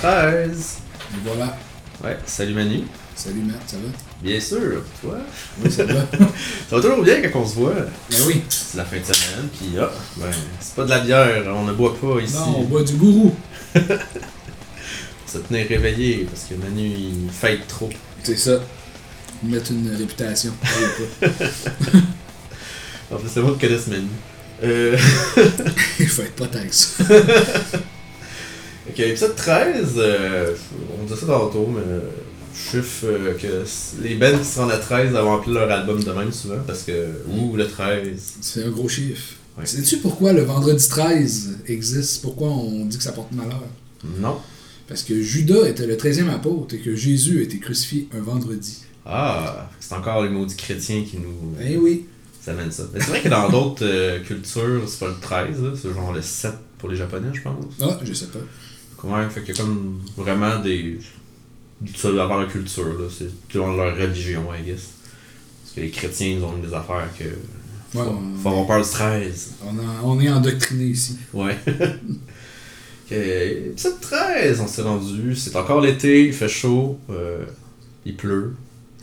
13. Et voilà. Ouais, salut Manu. Salut Matt, ça va? Bien sûr, toi. Oui, ça va. Ça va toujours bien quand on se voit. ben oui. C'est la fin de semaine, puis ah, ben, c'est pas de la bière, on ne boit pas ici. Non, on boit du gourou. Ça tenait réveillé parce que Manu il fête trop. C'est ça. Mettre une réputation. En fait, c'est moi qui connais Manu. Euh, Il faut être pas tant que ça. Ok, épisode 13, euh, on dit ça tantôt, mais euh, chiffre euh, que les bands qui se rendent à 13 avant appelé leur album de même souvent parce que, ouh, le 13. C'est un gros chiffre. Ouais. Sais-tu pourquoi le vendredi 13 existe? Pourquoi on dit que ça porte malheur? Non. Parce que Judas était le 13e apôtre et que Jésus a été crucifié un vendredi. Ah, c'est encore les maudits chrétiens qui nous. Eh oui. Ça amène ça. Mais c'est vrai que dans d'autres euh, cultures, c'est pas le 13, là, c'est genre le 7 pour les japonais, je pense. Ah, je sais pas. Ouais, fait qu'il y a comme vraiment des. Ça avoir la culture, là. C'est selon leur religion, I guess. Parce que les chrétiens, ils ont des affaires que. Ouais, on- peur du 13. On, on est endoctriné ici. Ouais. ok, épisode 13, on s'est rendu. C'est encore l'été, il fait chaud, euh, il pleut.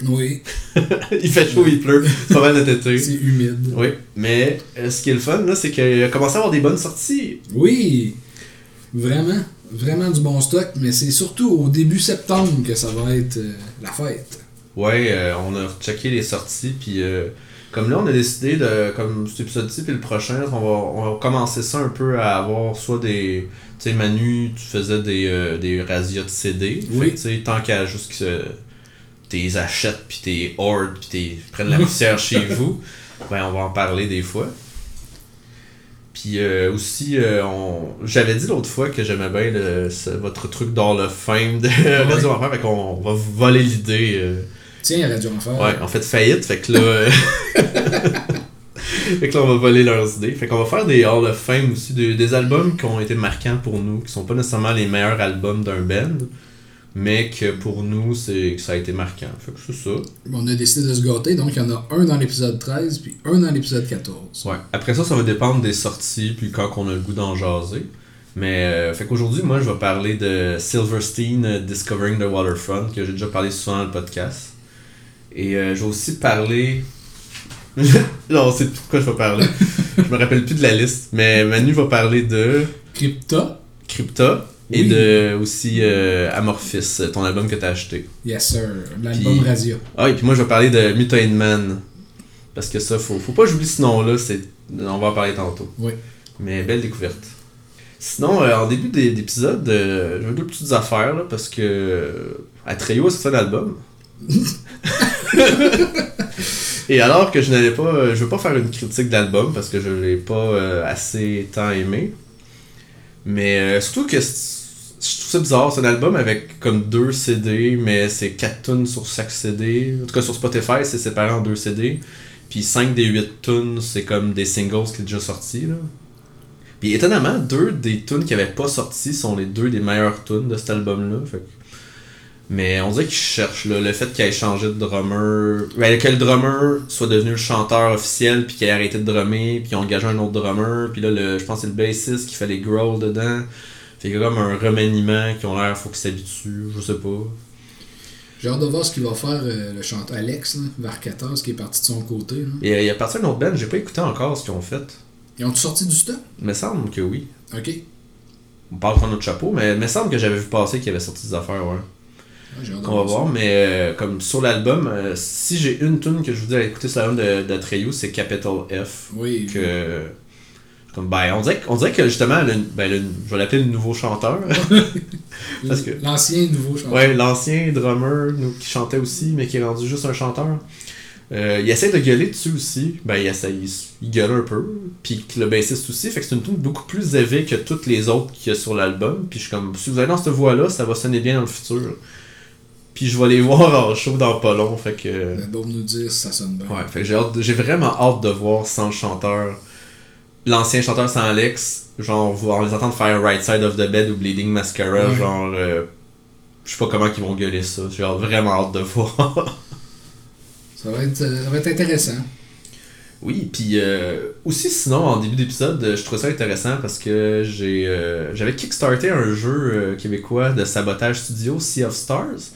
Oui, il fait chaud, il pleut. C'est pas mal notre été. c'est humide. Oui, mais euh, ce qui est le fun, là, c'est qu'il a commencé à avoir des bonnes sorties. Oui, vraiment, vraiment du bon stock, mais c'est surtout au début septembre que ça va être euh, la fête. Ouais, euh, on a checké les sorties, puis euh, comme là, on a décidé de, comme cet épisode-ci, puis le prochain, on va, on va commencer ça un peu à avoir soit des. Tu sais, Manu, tu faisais des, des de CD. Oui. Tu sais, tant qu'à juste que t'es achètes, puis t'es hoard, puis t'es prennent la poussière chez vous, ben on va en parler des fois. Puis euh, aussi, euh, on... j'avais dit l'autre fois que j'aimais bien le- ce- votre truc dans le fame de Radio Enfer, fait qu'on va vous voler l'idée. euh, Tiens, Radio Enfer. Ouais, on fait faillite, fait que là. fait que là, on va voler leurs idées. Fait qu'on va faire des Hall of Fame aussi, des, des albums qui ont été marquants pour nous, qui sont pas nécessairement les meilleurs albums d'un band, mais que pour nous, c'est que ça a été marquant. Fait que c'est ça. On a décidé de se gâter, donc il y en a un dans l'épisode 13 puis un dans l'épisode 14. Ouais. Après ça, ça va dépendre des sorties, puis quand on a le goût d'en jaser. Mais, euh, fait qu'aujourd'hui, moi, je vais parler de Silverstein euh, Discovering the Waterfront, que j'ai déjà parlé souvent dans le podcast. Et euh, je vais aussi parler. non, c'est de quoi je vais parler. je me rappelle plus de la liste, mais Manu va parler de Crypta, Crypta et de aussi euh, Amorphis, ton album que t'as acheté. yes sir, l'album Razia. Ah, et puis moi, je vais parler de Mutant Man. Parce que ça, faut, faut pas que j'oublie ce nom-là, c'est... on va en parler tantôt. Oui. Mais belle découverte. Sinon, euh, en début d'é- d'épisode, euh, j'avais deux petites affaires, là, parce que euh, Atreyu a sorti un album. Et alors que je n'allais pas... euh, je veux pas faire une critique d'album, parce que je l'ai pas euh, assez tant aimé. Mais euh, surtout que trouve ça bizarre, c'est un album avec comme deux CD, mais c'est 4 tunes sur chaque CD. En tout cas, sur Spotify, c'est séparé en deux CD. Puis 5 des 8 tunes, c'est comme des singles qui sont déjà sortis. Là. Puis étonnamment, deux des tunes qui n'avaient pas sorti sont les deux des meilleures tunes de cet album-là. Mais on dirait qu'ils cherchent là, le fait qu'il ait changé de drummer. Ben, que le drummer soit devenu le chanteur officiel, puis qu'il ait arrêté de drummer, puis qu'ils ont engagé un autre drummer. Puis là, le, je pense que c'est le bassiste qui fait les growls dedans. Fait qu'il y a comme un remaniement qui ont l'air, faut qu'ils s'habituent, je sais pas. J'ai hâte de voir ce qu'il va faire euh, le chanteur Alex, 14, qui est parti de son côté. là. Et euh, il a parti d'un autre band, j'ai pas écouté encore ce qu'ils ont fait. Ils ont-tu sorti du stock? Il me semble que oui. Ok. On parle de notre chapeau, mais il me semble que j'avais vu passer qu'il avait sorti des affaires, ouais. Ouais, j'ai hâte de On va voir mais euh, comme sur l'album, euh, si j'ai une tune que je vous dis à écouter sur l'album de, de c'est Capital F. Oui. Que. Comme, ben, on dirait, on dirait que justement, le- ben, le- je vais l'appeler le nouveau chanteur. parce que- L'ancien nouveau chanteur. ouais, l'ancien drummer nous, qui chantait aussi, mais qui est rendu juste un chanteur. Euh, il essaie de gueuler dessus aussi. Ben, il, essaie, il, il gueule un peu. Puis le bassiste aussi. Fait que c'est une tune beaucoup plus élevée que toutes les autres qu'il y a sur l'album. Puis je suis comme, si vous allez dans cette voie-là, ça va sonner bien dans le futur. Puis je vais les voir en show dans pas long. Fait que. Ben, Bob nous dire si ça sonne bien. Ouais, fait que j'ai hâte de- j'ai vraiment hâte de voir sans le chanteur. L'ancien chanteur sans Alex, genre voir les entendre faire Right Side of the Bed ou Bleeding Mascara, genre euh, je sais pas comment ils vont gueuler ça. J'ai vraiment hâte de voir. Ça, va être, euh, ça va être intéressant. Oui, puis euh, aussi sinon en début d'épisode, je trouve ça intéressant parce que j'ai euh, j'avais kickstarté un jeu québécois de sabotage studio, Sea of Stars.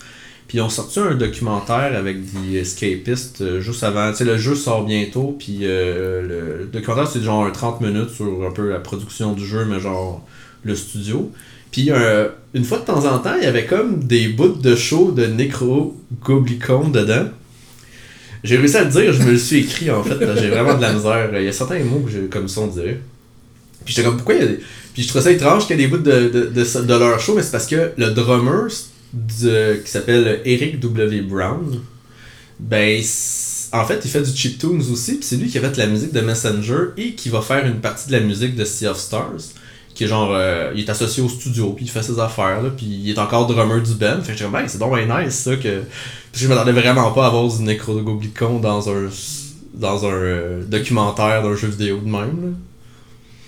Puis ils ont sorti un documentaire avec des escapistes euh, juste avant. Tu sais, le jeu sort bientôt, puis euh, le, le documentaire c'est genre un 30 minutes sur un peu la production du jeu, mais genre le studio. Puis euh, une fois de temps en temps, il y avait comme des bouts de show de Necro Goblicon dedans. J'ai réussi à le dire, je me le suis écrit en fait, j'ai vraiment de la misère. Il y a certains mots que j'ai comme ça on dirait. Puis j'étais comme pourquoi il y a des... Puis je trouvais ça étrange qu'il y ait des bouts de, de, de, de leur show, mais c'est parce que le drummer de- qui s'appelle Eric W. Brown, ben en fait il fait du chiptunes aussi, puis c'est lui qui a fait la musique de Messenger et qui va faire une partie de la musique de Sea of Stars. Qui est genre, euh, il est associé au studio, puis il fait ses affaires, puis il est encore drummer du band. Fait que ben, c'est donc bien nice ça que. Que je m'attendais vraiment pas à avoir du Necrogoblicon dans un dans un euh, documentaire d'un jeu vidéo de même. Là.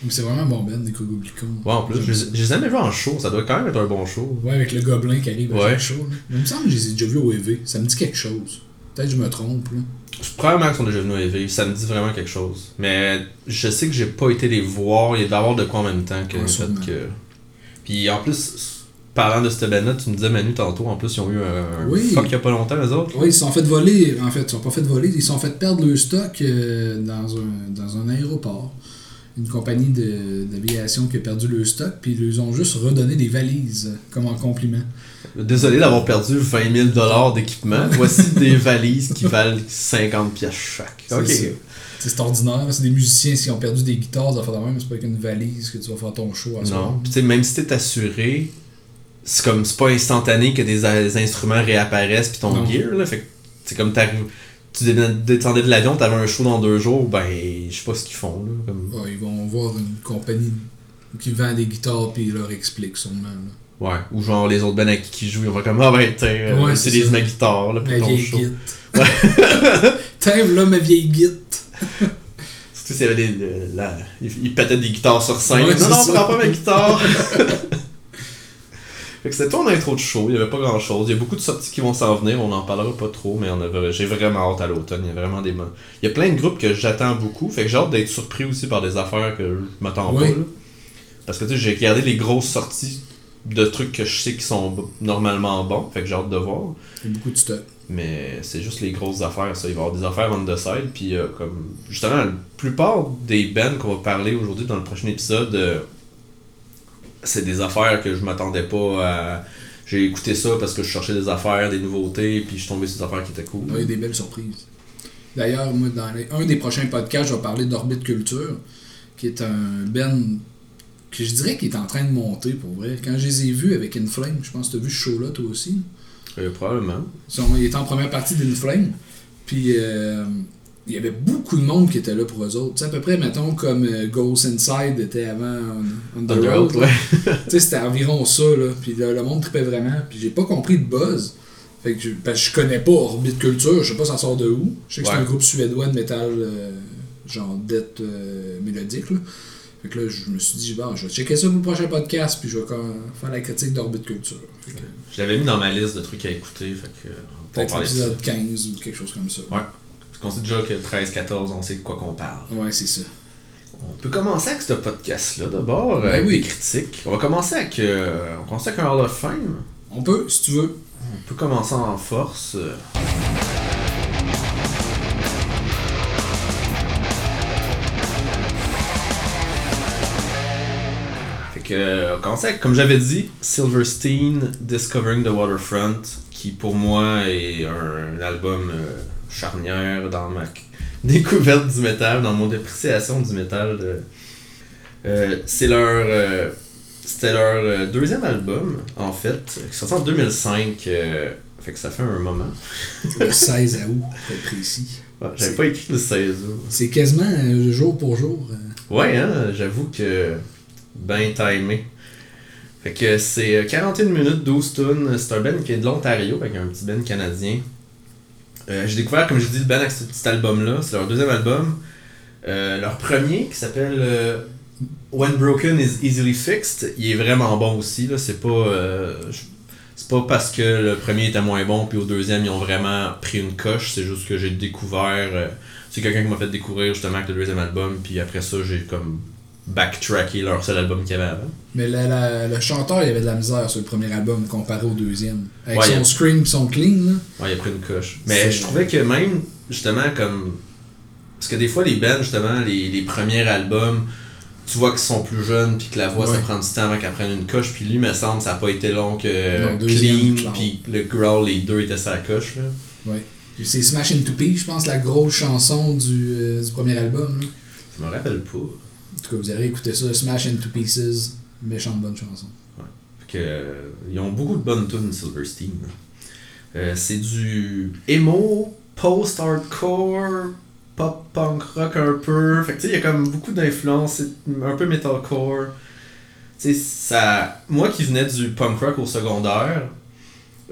C'est vraiment bon Ben, des Cogoblicons. Ouais, en plus, je les- je les ai jamais vus en show, ça doit quand même être un bon show. Ouais, avec le gobelin qui arrive à Ouais. chaque show. là. Mais il me semble que je les ai déjà vus au EV. Ça me dit quelque chose. Peut-être que je me trompe. Là. Probablement qu'ils sont déjà venus à EV, ça me dit vraiment quelque chose. Mais je sais que j'ai pas été les voir, il y avoir de quoi en même temps que Ouais, le fait que. Puis en plus, parlant de cette band-là, tu me disais Manu tantôt, en plus ils ont eu un, Oui. fuck il y a pas longtemps, les autres. Oui, ils se sont fait voler. En fait, ils se sont pas fait voler. Ils se sont fait perdre le stock euh, dans, un, dans un aéroport. Une compagnie d'aviation qui a perdu le stock, puis ils ont juste redonné des valises comme en compliment. Désolé d'avoir perdu 20 000 d'équipement. Voici des valises qui valent 50 pièces chaque. C'est Ok. ordinaire. C'est des musiciens, s'ils ont perdu des guitares, ça fait de même, c'est pas avec une valise que tu vas faire ton show à. Non. Puis tu sais, même si t'es assuré, c'est comme c'est pas instantané que des, instruments réapparaissent puis ton Non. gear là. Fait que c'est comme t'arrives. Tu descendais de l'avion, t'avais un show dans deux jours, ben je sais pas ce qu'ils font là. Comme... Ouais, ils vont voir une compagnie qui vend des guitares, puis ils leur expliquent sûrement. Là. Ouais. Ou genre les autres bands qui jouent, ils vont comme Ah ben tiens, euh, Ouais, c'est c'est des ça. ma guitare là pour Ma ton vieille show. guite. Tiens, là, ma vieille guite. Surtout s'il y avait des. la- Ils, pétaient des guitares sur scène. Ouais, non, non, ça. prends pas ma guitare! fait que c'était ton intro de show, il y avait pas grand chose. Il y a beaucoup de sorties qui vont s'en venir, on en parlera pas trop, mais on j'ai vraiment hâte à l'automne. Il y a vraiment des. Il y a plein de groupes que j'attends beaucoup, fait que j'ai hâte d'être surpris aussi par des affaires que je m'attends Oui. pas. là. Parce que tu sais, j'ai regardé les grosses sorties de trucs que je sais qui sont normalement bons, fait que j'ai hâte de voir. Il y a beaucoup de stock. Mais c'est juste les grosses affaires, ça. Il va y avoir des affaires on the side. Puis, euh, comme, justement, la plupart des bands qu'on va parler aujourd'hui dans le prochain épisode, euh, c'est des affaires que je m'attendais pas à. J'ai écouté ça parce que je cherchais des affaires, des nouveautés, puis je suis tombé sur des affaires qui étaient cool. Il y a des belles surprises. D'ailleurs, moi, dans les- un des prochains podcasts, je vais parler d'Orbit Culture, qui est un band que je dirais qu'il est en train de monter, pour vrai. Quand je les ai vus avec Inflame, je pense que tu as vu ce show-là, toi aussi. Euh, probablement. Ils sont- il était en première partie d'Inflame. Puis euh, il y avait beaucoup de monde qui était là pour eux autres. Tu sais, à peu près, mettons, comme euh, Ghost Inside était avant On, on the Under Road. Oath, ouais. Tu sais, c'était environ ça, là. Puis le, le monde tripait vraiment. Puis j'ai pas compris le buzz. Fait que je, parce que je connais pas Orbit Culture, je sais pas ça sort de où. Je sais que c'est un groupe suédois de métal, euh, genre death euh, mélodique, là. Fait que là, je me suis dit, bon, je vais checker ça pour le prochain podcast, puis je vais quand- faire la critique d'Orbit Culture. Fait que, Je l'avais mis dans ma liste de trucs à écouter, fait que. Peut-être de l'épisode 15 ou quelque chose comme ça. Ouais. Qu'on sait déjà que 13-14, on sait de quoi qu'on parle. Ouais, c'est ça. On peut commencer avec ce podcast-là d'abord, Ben avec oui. des critiques. On va commencer avec, euh, on commence avec un Hall of Fame. On peut, si tu veux. On peut commencer en force. euh. Fait que, euh, on commence avec, comme j'avais dit, Silverstein Discovering the Waterfront, qui pour moi est un, album euh, charnière dans ma découverte du métal, dans mon appréciation du métal. de- Euh, c'est leur. euh, c'était leur euh, deuxième album, en fait, qui sorti en 2005. euh, fait que ça fait un moment. Le 16 août, pour être précis. Ouais, J'avais pas écrit le 16 août. C'est quasiment jour pour jour. Ouais, hein, j'avoue que. Ben timé. Fait que c'est euh, 41 minutes, 12 tunes. C'est un band qui est de l'Ontario, avec un petit band canadien. Euh, j'ai découvert, comme je dis, le band avec ce petit album-là. C'est leur deuxième album. Euh, leur premier, qui s'appelle euh, When Broken is Easily Fixed, il est vraiment bon aussi. Là. C'est pas. c'est pas parce que le premier était moins bon, puis au deuxième, ils ont vraiment pris une coche. C'est juste que j'ai découvert. c'est quelqu'un qui m'a fait découvrir justement avec le deuxième album, puis après ça, j'ai comme backtracké leur seul album qu'il y avait avant. Mais la- la- le chanteur, il avait de la misère sur le premier album comparé au deuxième. Avec Ouais, son a- scream et son clean, là. Ouais, il a pris une coche. Mais je trouvais que même, justement, comme. Parce que des fois, les bands, justement, les, les premiers albums, tu vois qu'ils sont plus jeunes, puis que la voix, ça prend du temps avant qu'elle prenne une coche. Puis lui, me semble, ça n'a pas été long que deuxième, Clean, puis le Growl, les deux étaient la coche. Là. Ouais. C'est Smash into P, je pense, la grosse chanson du, euh, du premier album. là. Je me rappelle pas. En tout cas, vous allez écouter ça, Smash into Pieces, méchante bonne chanson. Fait que, euh, ils ont beaucoup de bonnes tunes, Silverstein. Euh, c'est du emo, post-hardcore, pop-punk rock un peu. Fait que tu sais, il y a comme beaucoup d'influences, c'est un peu metalcore. Tu sais, ça... Moi qui venais du punk rock au secondaire,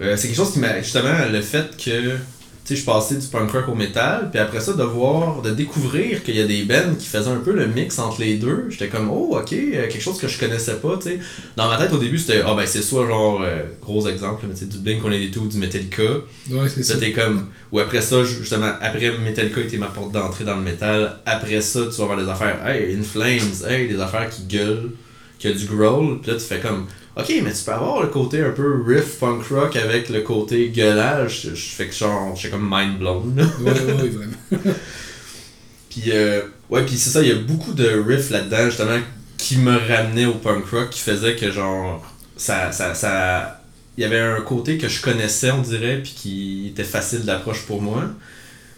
euh, c'est quelque chose qui m'a... Justement, le fait que... Tu sais, je passais du punk rock au metal, puis après ça, de voir, de découvrir qu'il y a des bands qui faisaient un peu le mix entre les deux, j'étais comme, oh, ok, euh, quelque chose que je connaissais pas, tu sais. Dans ma tête, au début, c'était, ah ben, c'est soit genre, euh, gros exemple, mais tu sais, du Blink, on est des tout, du Metallica. Ouais, c'est ça. C'était comme, ou après ça, justement, après Metallica était ma porte d'entrée dans le métal, après ça, tu vas avoir des affaires, hey, In Flames, hey, des affaires qui gueulent, qui a du growl, puis là, tu fais comme, ok, mais tu peux avoir le côté un peu riff punk rock avec le côté gueulage, je, fais que genre, je suis comme mind blown, là. Ouais, ouais, ouais, vraiment. Puis, euh, ouais, puis c'est ça, il y a beaucoup de riffs là-dedans, justement, qui me ramenaient au punk rock, qui faisait que, genre, ça, ça, ça... Il y avait un côté que je connaissais, on dirait, puis qui était facile d'approche pour moi.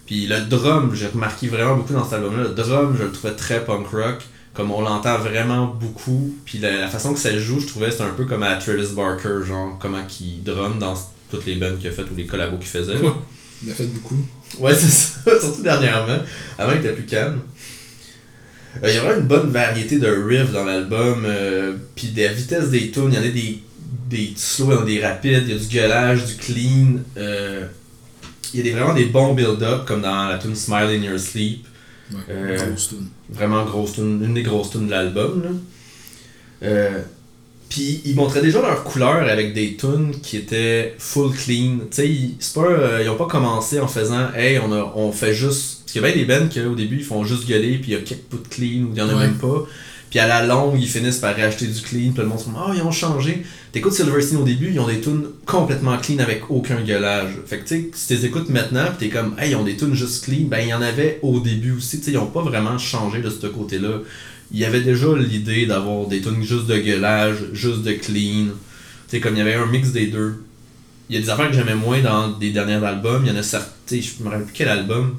Puis le drum, j'ai remarqué vraiment beaucoup dans cet album-là, le drum, je le trouvais très punk rock, comme on l'entend vraiment beaucoup, puis la, la façon que ça joue, je trouvais, c'était un peu comme à Travis Barker, genre, comment il drum dans toutes les bands qu'il a fait ou les collabos qu'il faisait. Ouais. Il a fait beaucoup. Ouais, c'est ça, surtout dernièrement. Avant, il était plus calme. Euh, il y a vraiment une bonne variété de riffs dans l'album, euh, puis des vitesses des tunes, il y en a des, des slow, il y en a des rapides, il y a du gueulage, du clean. euh, il y a des, vraiment des bons build-up, comme dans la tune Smile in Your Sleep. Ouais, Euh, grosse tune. Vraiment grosse tune, une des grosses tunes de l'album. Euh, puis ils montraient déjà leur couleur avec des tunes qui étaient full clean. Tu sais, ils, c'est pas, euh, ils ont pas commencé en faisant Hey, on, a, on fait juste. Parce qu'il y a bien des bands qu'au début ils font juste gueuler, puis il y a quelques bouts de clean, ou il y en a Ouais. même pas. Puis à la longue, ils finissent par racheter du clean, puis le monde se dit Oh, ils ont changé. T'écoutes Silverstein au début, ils ont des tunes complètement clean avec aucun gueulage. Fait que tu sais, si t'es écoutes maintenant, puis t'es comme Hey, ils ont des tunes juste clean, ben il y en avait au début aussi. Tu sais, ils ont pas vraiment changé de ce côté-là. Il y avait déjà l'idée d'avoir des tunes juste de gueulage, juste de clean. Tu sais, comme il y avait un mix des deux. Il y a des affaires que j'aimais moins dans des derniers albums. Il y en a certains, je me rappelle plus quel album.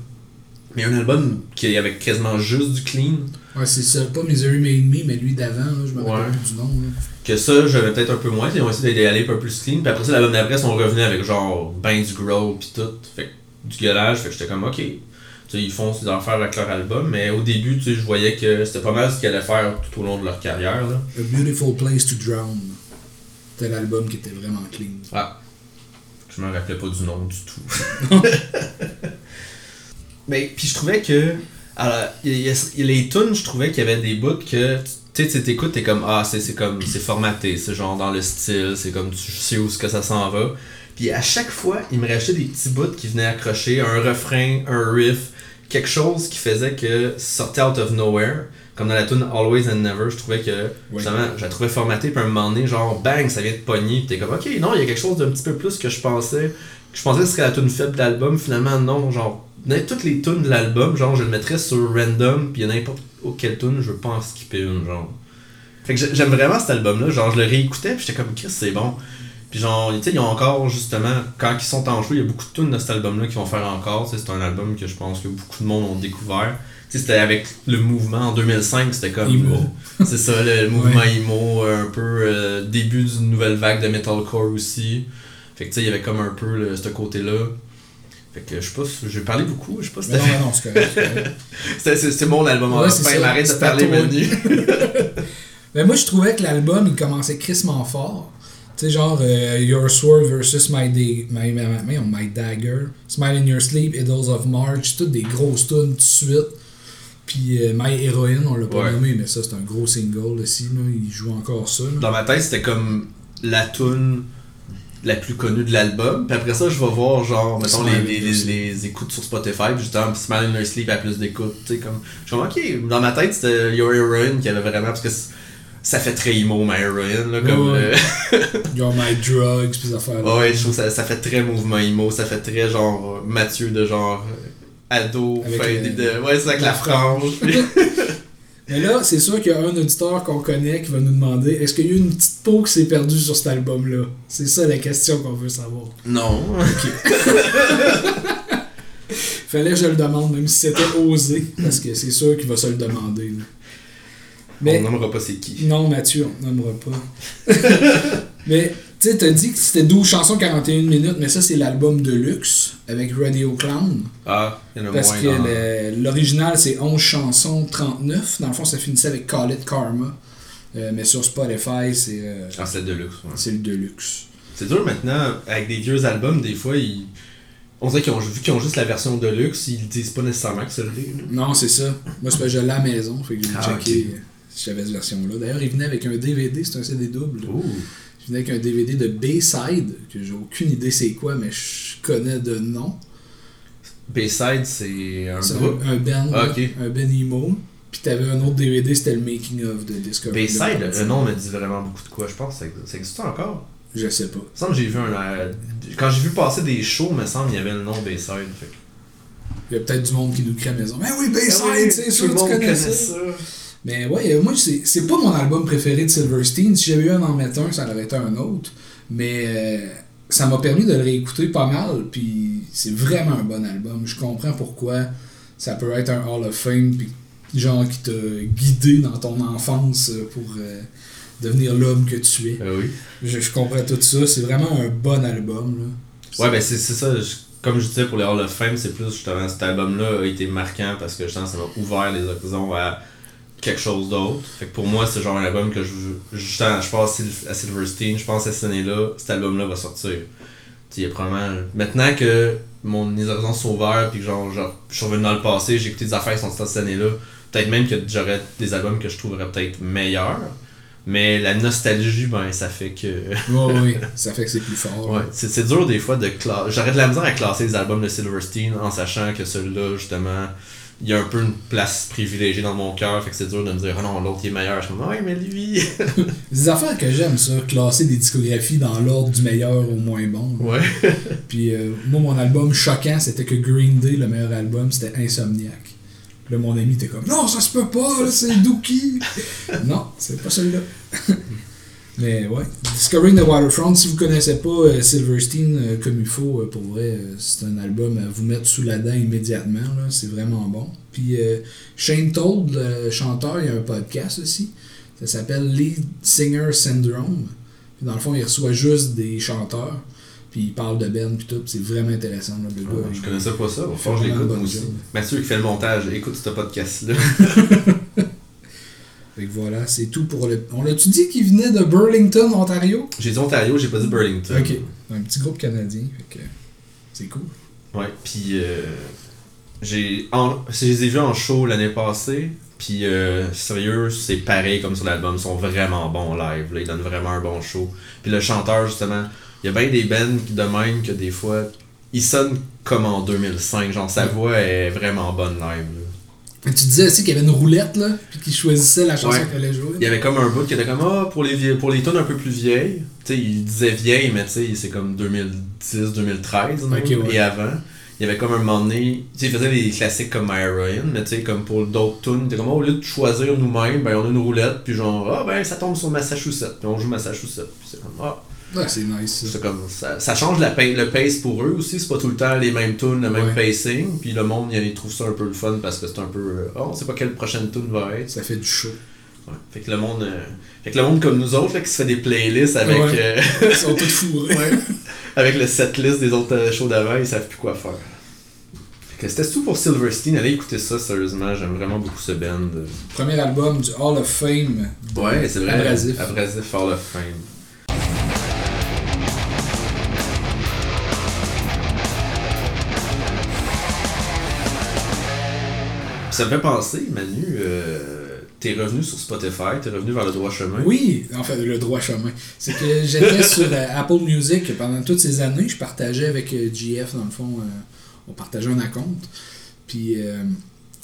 Mais un album qui avait quasiment juste du clean. Ouais, c'est ça, pas Misery Made Me, mais lui d'avant, je me rappelle plus du nom. là. Que ça, j'avais peut-être un peu moins. Ils ont essayé d'aller un peu plus clean. Puis après ça, l'album d'après, ils sont revenus avec genre ben du growl pis tout. Fait que du gueulage. Fait que j'étais comme ok. Tu sais, ils font ces affaires avec leur album. Mais au début, tu sais, je voyais que c'était pas mal ce qu'ils allaient faire tout au long de leur carrière. Là. A Beautiful Place to Drown. C'était l'album qui était vraiment clean. Ah. Je me rappelais pas du nom du tout. Mais puis je trouvais que alors, il y les tunes, je trouvais qu'il y avait des bouts que tu sais t'écoutes t'es comme ah c'est comme c'est formaté, c'est genre dans le style, c'est comme tu sais où ça s'en va. Puis à chaque fois, il me restait des petits bouts qui venaient accrocher un refrain, un riff, quelque chose qui faisait que sortait out of nowhere. Comme dans la tune Always and Never, je trouvais que Oui. justement, je la trouvais formatée, puis à un moment donné, genre bang, ça vient de pogner, puis t'es comme ok, non, il y a quelque chose d'un petit peu plus que je pensais. Que je pensais que ce serait la tune faible de l'album, finalement non, genre, toutes les tunes de l'album, genre, je le mettrais sur random, puis il y a n'importe quelle tune, je veux pas en skipper une, genre. Fait que j'ai- j'aime vraiment cet album-là, genre, je le réécoutais, puis j'étais comme Chris, c'est bon. Puis genre, tu sais, ils ont encore, justement, quand ils sont en show, il y a beaucoup de tunes de cet album-là qu'ils vont faire encore, c'est un album que je pense que beaucoup de monde ont découvert. C'était avec le mouvement en 2005, c'était comme. Emo. C'est ça, le, mouvement emo, euh, un peu euh, début d'une nouvelle vague de metalcore aussi. Fait que tu sais, il y avait comme un peu le- ce côté-là. Fait que je sais pas, si- j'ai parlé beaucoup, je sais pas si c'était. non, c'est correct. C'était mon album, Ouais, enfin, m'arrête de parler menu. Mais moi, je trouvais que l'album, il commençait crissement fort. Tu sais, genre euh, Your Sword versus My, Day, my, my, my, my Dagger, Smile in Your Sleep, Idols of March, toutes des grosses tunes tout de suite. Puis euh, My Heroine, on l'a pas Ouais. nommé, mais ça, c'est un gros single aussi. Là. Il joue encore ça. là. Dans ma tête, c'était comme la tune la plus connue de l'album. Puis après ça, je vais voir, genre, mettons, les, les, Your les, les écoutes sur Spotify. Puis justement, Smile in Your Sleep a plus d'écoutes. Tu sais, comme. Je suis comme, ok, dans ma tête, c'était Your Heroine qui avait vraiment. Parce que ça fait très emo, My Heroine, là. Comme. Ouais, ouais. euh, You're My Drugs, puis ces affaires-là. ouais, je trouve que ça, ça fait très mouvement emo. Ça fait très, genre, Mathieu de genre. Ado, Avec fin le- de. Ouais, c'est avec la, la frange. Mais là, c'est sûr qu'il y a un auditeur qu'on connaît qui va nous demander est-ce qu'il y a eu une petite peau qui s'est perdue sur cet album-là? C'est ça la question qu'on veut savoir. non. Fallait que je le demande, même si c'était osé, parce que c'est sûr qu'il va se le demander. là. Mais On nommera pas c'est qui. non, Mathieu, on nommera pas. mais tu sais, t'as dit que c'était 12 chansons 41 minutes, mais ça, c'est l'album de luxe avec Radio Clown. Ah, il y en a Parce moins. que le- l'original, c'est 11 chansons 39. Dans le fond, ça finissait avec Call It Karma. Euh, mais sur Spotify, c'est euh, Ah, c'est de luxe. ouais. c'est le Deluxe. C'est dur maintenant, avec des vieux albums, des fois, ils... on dirait qu'ils ont, vu qu'ils ont juste la version de luxe, ils disent pas nécessairement que c'est le. Non, c'est ça. Moi, c'est parce que à la maison. Fait que j'ai Ah, checké si j'avais cette version-là. D'ailleurs, il venait avec un DVD, c'est un CD double. Ouh. Il venait avec un DVD de Bayside, que j'ai aucune idée c'est quoi, mais je connais de nom. Bayside, c'est un groupe? un, un band, Ah, un band emo. Puis t'avais un autre DVD, c'était le Making of de Discovery. Bayside, de le nom me dit vraiment beaucoup de quoi, je pense. Ça, ça existe encore? Je sais pas. Il me semble que j'ai vu un. euh, Quand j'ai vu passer des shows, il me semble qu'il y avait le nom Bayside. Fait. Il y a peut-être du monde qui nous crée à la maison. Mais oui, Bayside, Ah oui, c'est tout sûr le que tu monde connais connaît ça. Mais ouais, euh, moi, c'est pas mon album préféré de Silverstein. Si j'avais eu à en mettre un, ça aurait été un autre. Mais euh, ça m'a permis de le réécouter pas mal. Puis c'est vraiment un bon album. Je comprends pourquoi ça peut être un Hall of Fame. Puis genre qui t'a guidé dans ton enfance pour euh, devenir l'homme que tu es. Ah oui. Je, je comprends tout ça. C'est vraiment un bon album. Là. Ouais, ben c'est ça. je- Comme je disais pour les Hall of Fame, c'est plus justement cet album-là a été marquant parce que justement ça m'a ouvert les horizons à quelque chose d'autre. Fait que pour moi, c'est genre un album que je justement, je pense à Silverstein, je pense à cette année-là, cet album-là va sortir. Tu probablement. Maintenant que mon horizons sont ouverts puis que genre, genre, je suis revenu dans le passé, j'ai écouté des affaires qui sont sorties cette année-là, peut-être même que j'aurais des albums que je trouverais peut-être meilleurs. Mais la nostalgie, ben ça fait que. Ouais, ouais, ça fait que c'est plus fort. Ouais, c'est c'est dur des fois de classer. J'aurais de la misère à classer les albums de Silverstein en sachant que celui-là, justement, il y a un peu une place privilégiée dans mon cœur. Fait que c'est dur de me dire, oh non, l'autre il est meilleur. Je suis comme, ouais, mais lui. Des affaires que j'aime, ça, classer des discographies dans l'ordre du meilleur au moins bon. là. ouais. Puis euh, moi, mon album choquant, c'était que Green Day, le meilleur album, c'était Insomniac. Là, mon ami était comme Non, ça se peut pas, c'est Dookie. non, c'est pas celui-là. Mais ouais, Discovering the Waterfront, si vous connaissez pas euh, Silverstein euh, comme il faut, euh, pour vrai, c'est un album à vous mettre sous la dent immédiatement. là, C'est vraiment bon. Puis euh, Shane Told, le chanteur, il y a un podcast aussi. Ça s'appelle Lead Singer Syndrome. Puis dans le fond, il reçoit juste des chanteurs. Puis il parle de Ben puis tout. C'est vraiment intéressant. Là, le gars, je connaissais pas ça. Au fond, je l'écoute aussi. Mathieu qui fait le montage, écoute ce podcast-là. Fait que voilà, c'est tout pour le. On l'a-tu dit qu'il venait de Burlington, Ontario? J'ai dit Ontario, j'ai pas dit Burlington. Ok. Un petit groupe canadien. Fait que c'est cool. Ouais, puis euh, j'ai en- je les ai vus en show l'année passée, puis euh, sérieux, c'est pareil comme sur l'album, ils sont vraiment bons en live, là, ils donnent vraiment un bon show. Puis le chanteur justement, il y a bien des bands qui de même que des fois ils sonnent comme en 2005, genre sa voix est vraiment bonne live. là. Mais tu disais aussi qu'il y avait une roulette, là, puis qu'il choisissait la chanson Ouais. qu'il allait jouer. Il y avait comme un bout qui était comme ah pour les pour les tunes un peu plus vieilles, tu sais, il disait vieille mais tu sais, c'est comme 2010 2013 non? Ok, ouais. et avant. Il y avait comme un moment donné, tu sais, il faisait des classiques comme My Ryan, mais tu sais, comme pour d'autres tunes, était comme, oh, au lieu de choisir nous-mêmes, ben on a une roulette, puis genre, ah ben ça tombe sur Massachusetts, puis on joue Massachusetts, puis c'est comme, ah, Ouais, c'est nice, ça. comme, ça, ça change la le pace pour eux aussi, c'est pas tout le temps les mêmes tunes, le même Ouais. pacing, puis le monde, il, trouve ça un peu le fun parce que c'est un peu, euh, oh, on sait pas quelle prochaine tune va être. Ça fait du show. Ouais. Fait que le monde, euh, fait que le monde comme nous autres là, qui se fait des playlists avec, Ouais. euh, Ils sont tous fourrés. ouais, avec le setlist des autres euh, shows d'avant, ils savent plus quoi faire. Fait que c'était tout pour Silverstein? Allez écouter ça sérieusement, j'aime vraiment beaucoup ce band. Premier album du Hall of Fame. Ouais, c'est vrai. Abrasif. Abrasif Hall of Fame. Ça me fait penser, Manu, euh, t'es revenu sur Spotify, t'es revenu vers le droit chemin. Oui, en fait, le droit chemin. C'est que j'étais sur euh, Apple Music pendant toutes ces années. Je partageais avec euh, GF, dans le fond, euh, on partageait un compte. Puis euh,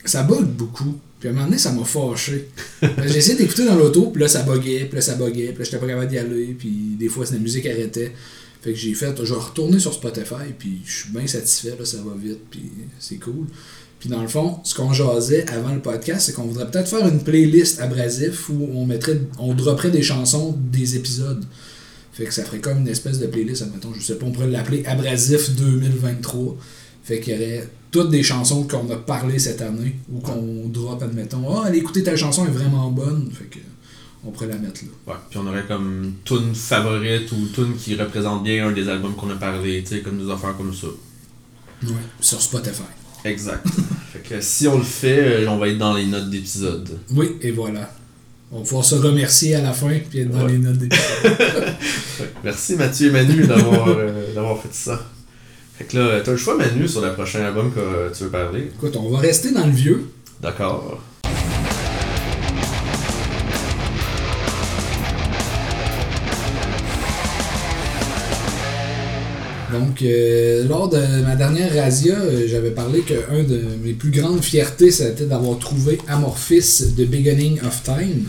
ça bug beaucoup. Puis à un moment donné, ça m'a fâché. J'ai essayé d'écouter dans l'auto, puis là, ça buguait, puis là, ça buguait, puis là, j'étais pas capable d'y aller, puis des fois, la musique arrêtait. Fait que j'ai fait, je vais retourner sur Spotify, puis je suis bien satisfait, là, ça va vite, puis c'est cool. Puis dans le fond, ce qu'on jasait avant le podcast, c'est qu'on voudrait peut-être faire une playlist abrasif où on mettrait, on dropperait des chansons des épisodes. Fait que ça ferait comme une espèce de playlist, admettons, je sais pas, on pourrait l'appeler Abrasif 2023. Fait qu'il y aurait toutes des chansons qu'on a parlé cette année ou qu'on drop, admettons. Ah, allez écouter ta chanson est vraiment bonne. Fait que on pourrait la mettre là. Ouais, puis on aurait comme tune favorite ou tune qui représente bien un des albums qu'on a parlé, tu sais, comme des affaires comme ça. Ouais. Sur Spotify. Exact. fait que si on le fait, euh, on va être dans les notes d'épisode. Oui, et voilà. On va pouvoir se remercier à la fin puis être dans Ouais. les notes d'épisode. Merci Mathieu et Manu d'avoir euh, d'avoir fait ça. Fait que là, t'as le choix Manu sur le prochain album que euh, tu veux parler. Écoute, on va rester dans le vieux. D'accord. Donc, euh, lors de ma dernière razzia, euh, j'avais parlé qu'un de mes plus grandes fiertés, c'était d'avoir trouvé Amorphis de Beginning of Time.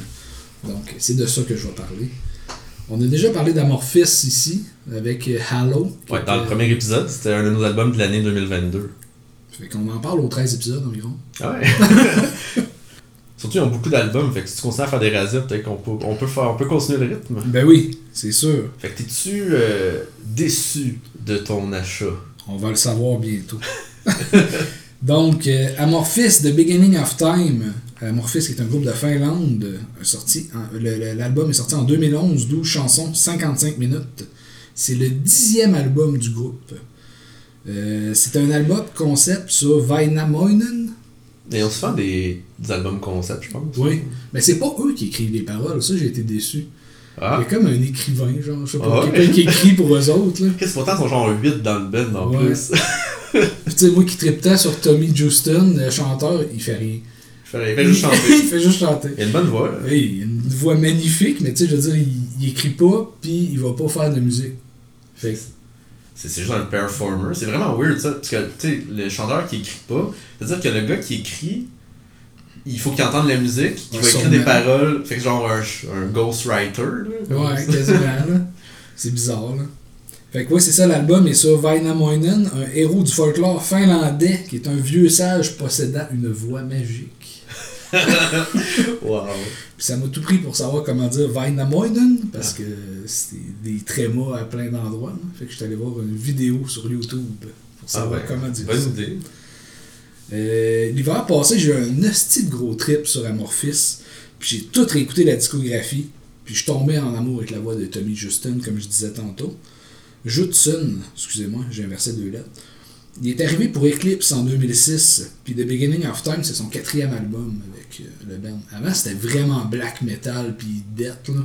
Donc, c'est de ça que je vais parler. On a déjà parlé d'Amorphis ici, avec euh, Halo. dans le premier épisode, c'était un de nos albums de l'année 2022. Fait qu'on en parle aux 13 épisodes environ. Ah ouais. Surtout, ils ont beaucoup d'albums, fait que si tu continues à faire des rasias, peut-être qu'on peut, on peut, faire, on peut continuer le rythme. Ben oui, c'est sûr. Fait que t'es-tu euh, déçu de ton achat? On va le savoir bientôt. Donc, euh, Amorphis, The Beginning of Time. Amorphis, qui est un groupe de Finlande, a sorti l'album est sorti en 2011, 12 chansons, 55 minutes. C'est le dixième album du groupe. Euh, c'est un album concept sur Vainamoinen. Et on se fait des, des albums concept, je pense. Oui. Mais c'est pas eux qui écrivent les paroles, ça j'ai été déçu. Ah. Il y a comme un écrivain, genre, je sais pas, Ah ouais? quelqu'un qui écrit pour eux autres. Qu'est-ce pourtant, ils sont genre 8 dans le band en Ouais. plus. Tu sais, moi qui tripe tant sur Tommy Justin, le chanteur, il fait rien. Il fait juste chanter. il fait juste chanter. Il a une bonne voix. là. Oui, il a une voix magnifique, mais tu sais, je veux dire, il, il écrit pas, puis il va pas faire de musique. Fait C'est juste un performer. C'est vraiment weird ça. Parce que, tu sais, le chanteur qui écrit pas, c'est-à-dire que le gars qui écrit, il faut qu'il entende la musique, qu'il va écrire des paroles. Fait que genre un, un ghostwriter. Là, ouais, quasiment. C'est bizarre, là. Fait que, ouais, c'est ça, l'album est sur Vainamoinen, un héros du folklore finlandais qui est un vieux sage possédant une voix magique. Wow. Puis ça m'a tout pris pour savoir comment dire Vainamoinen, parce que c'est des trémas à plein d'endroits. Fait que je suis allé voir une vidéo sur YouTube pour Ah savoir comment dire ça. Bonne idée. Euh, L'hiver passé, j'ai eu un hostie de gros trip sur Amorphis. Puis j'ai tout réécouté la discographie. Puis je tombé en amour avec la voix de Tommy Justin, comme je disais tantôt. Judson, excusez-moi, j'ai inversé deux lettres. Il est arrivé pour Eclipse en 2006. Puis The Beginning of Time, c'est son quatrième album avec euh, le band. Avant, c'était vraiment black metal, puis death, là.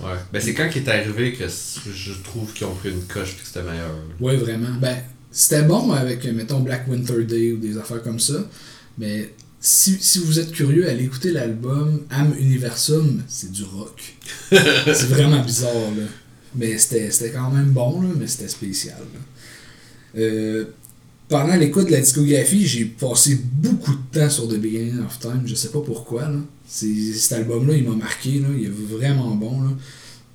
Ouais. Ben c'est quand qu'il est arrivé que je trouve qu'ils ont pris une coche et que c'était meilleur. Ouais, vraiment. Ben, c'était bon avec, euh, mettons, Black Winter Day ou des affaires comme ça. Mais si, si vous êtes curieux, allez écouter l'album Am Universum, c'est du rock. c'est vraiment bizarre, là. Mais c'était c'était quand même bon, là, mais c'était spécial. là. Euh, pendant l'écoute de la discographie, j'ai passé beaucoup de temps sur The Beginning of Time. Je sais pas pourquoi. Là. Cet album-là, il m'a marqué. Là. Il est vraiment bon. Là.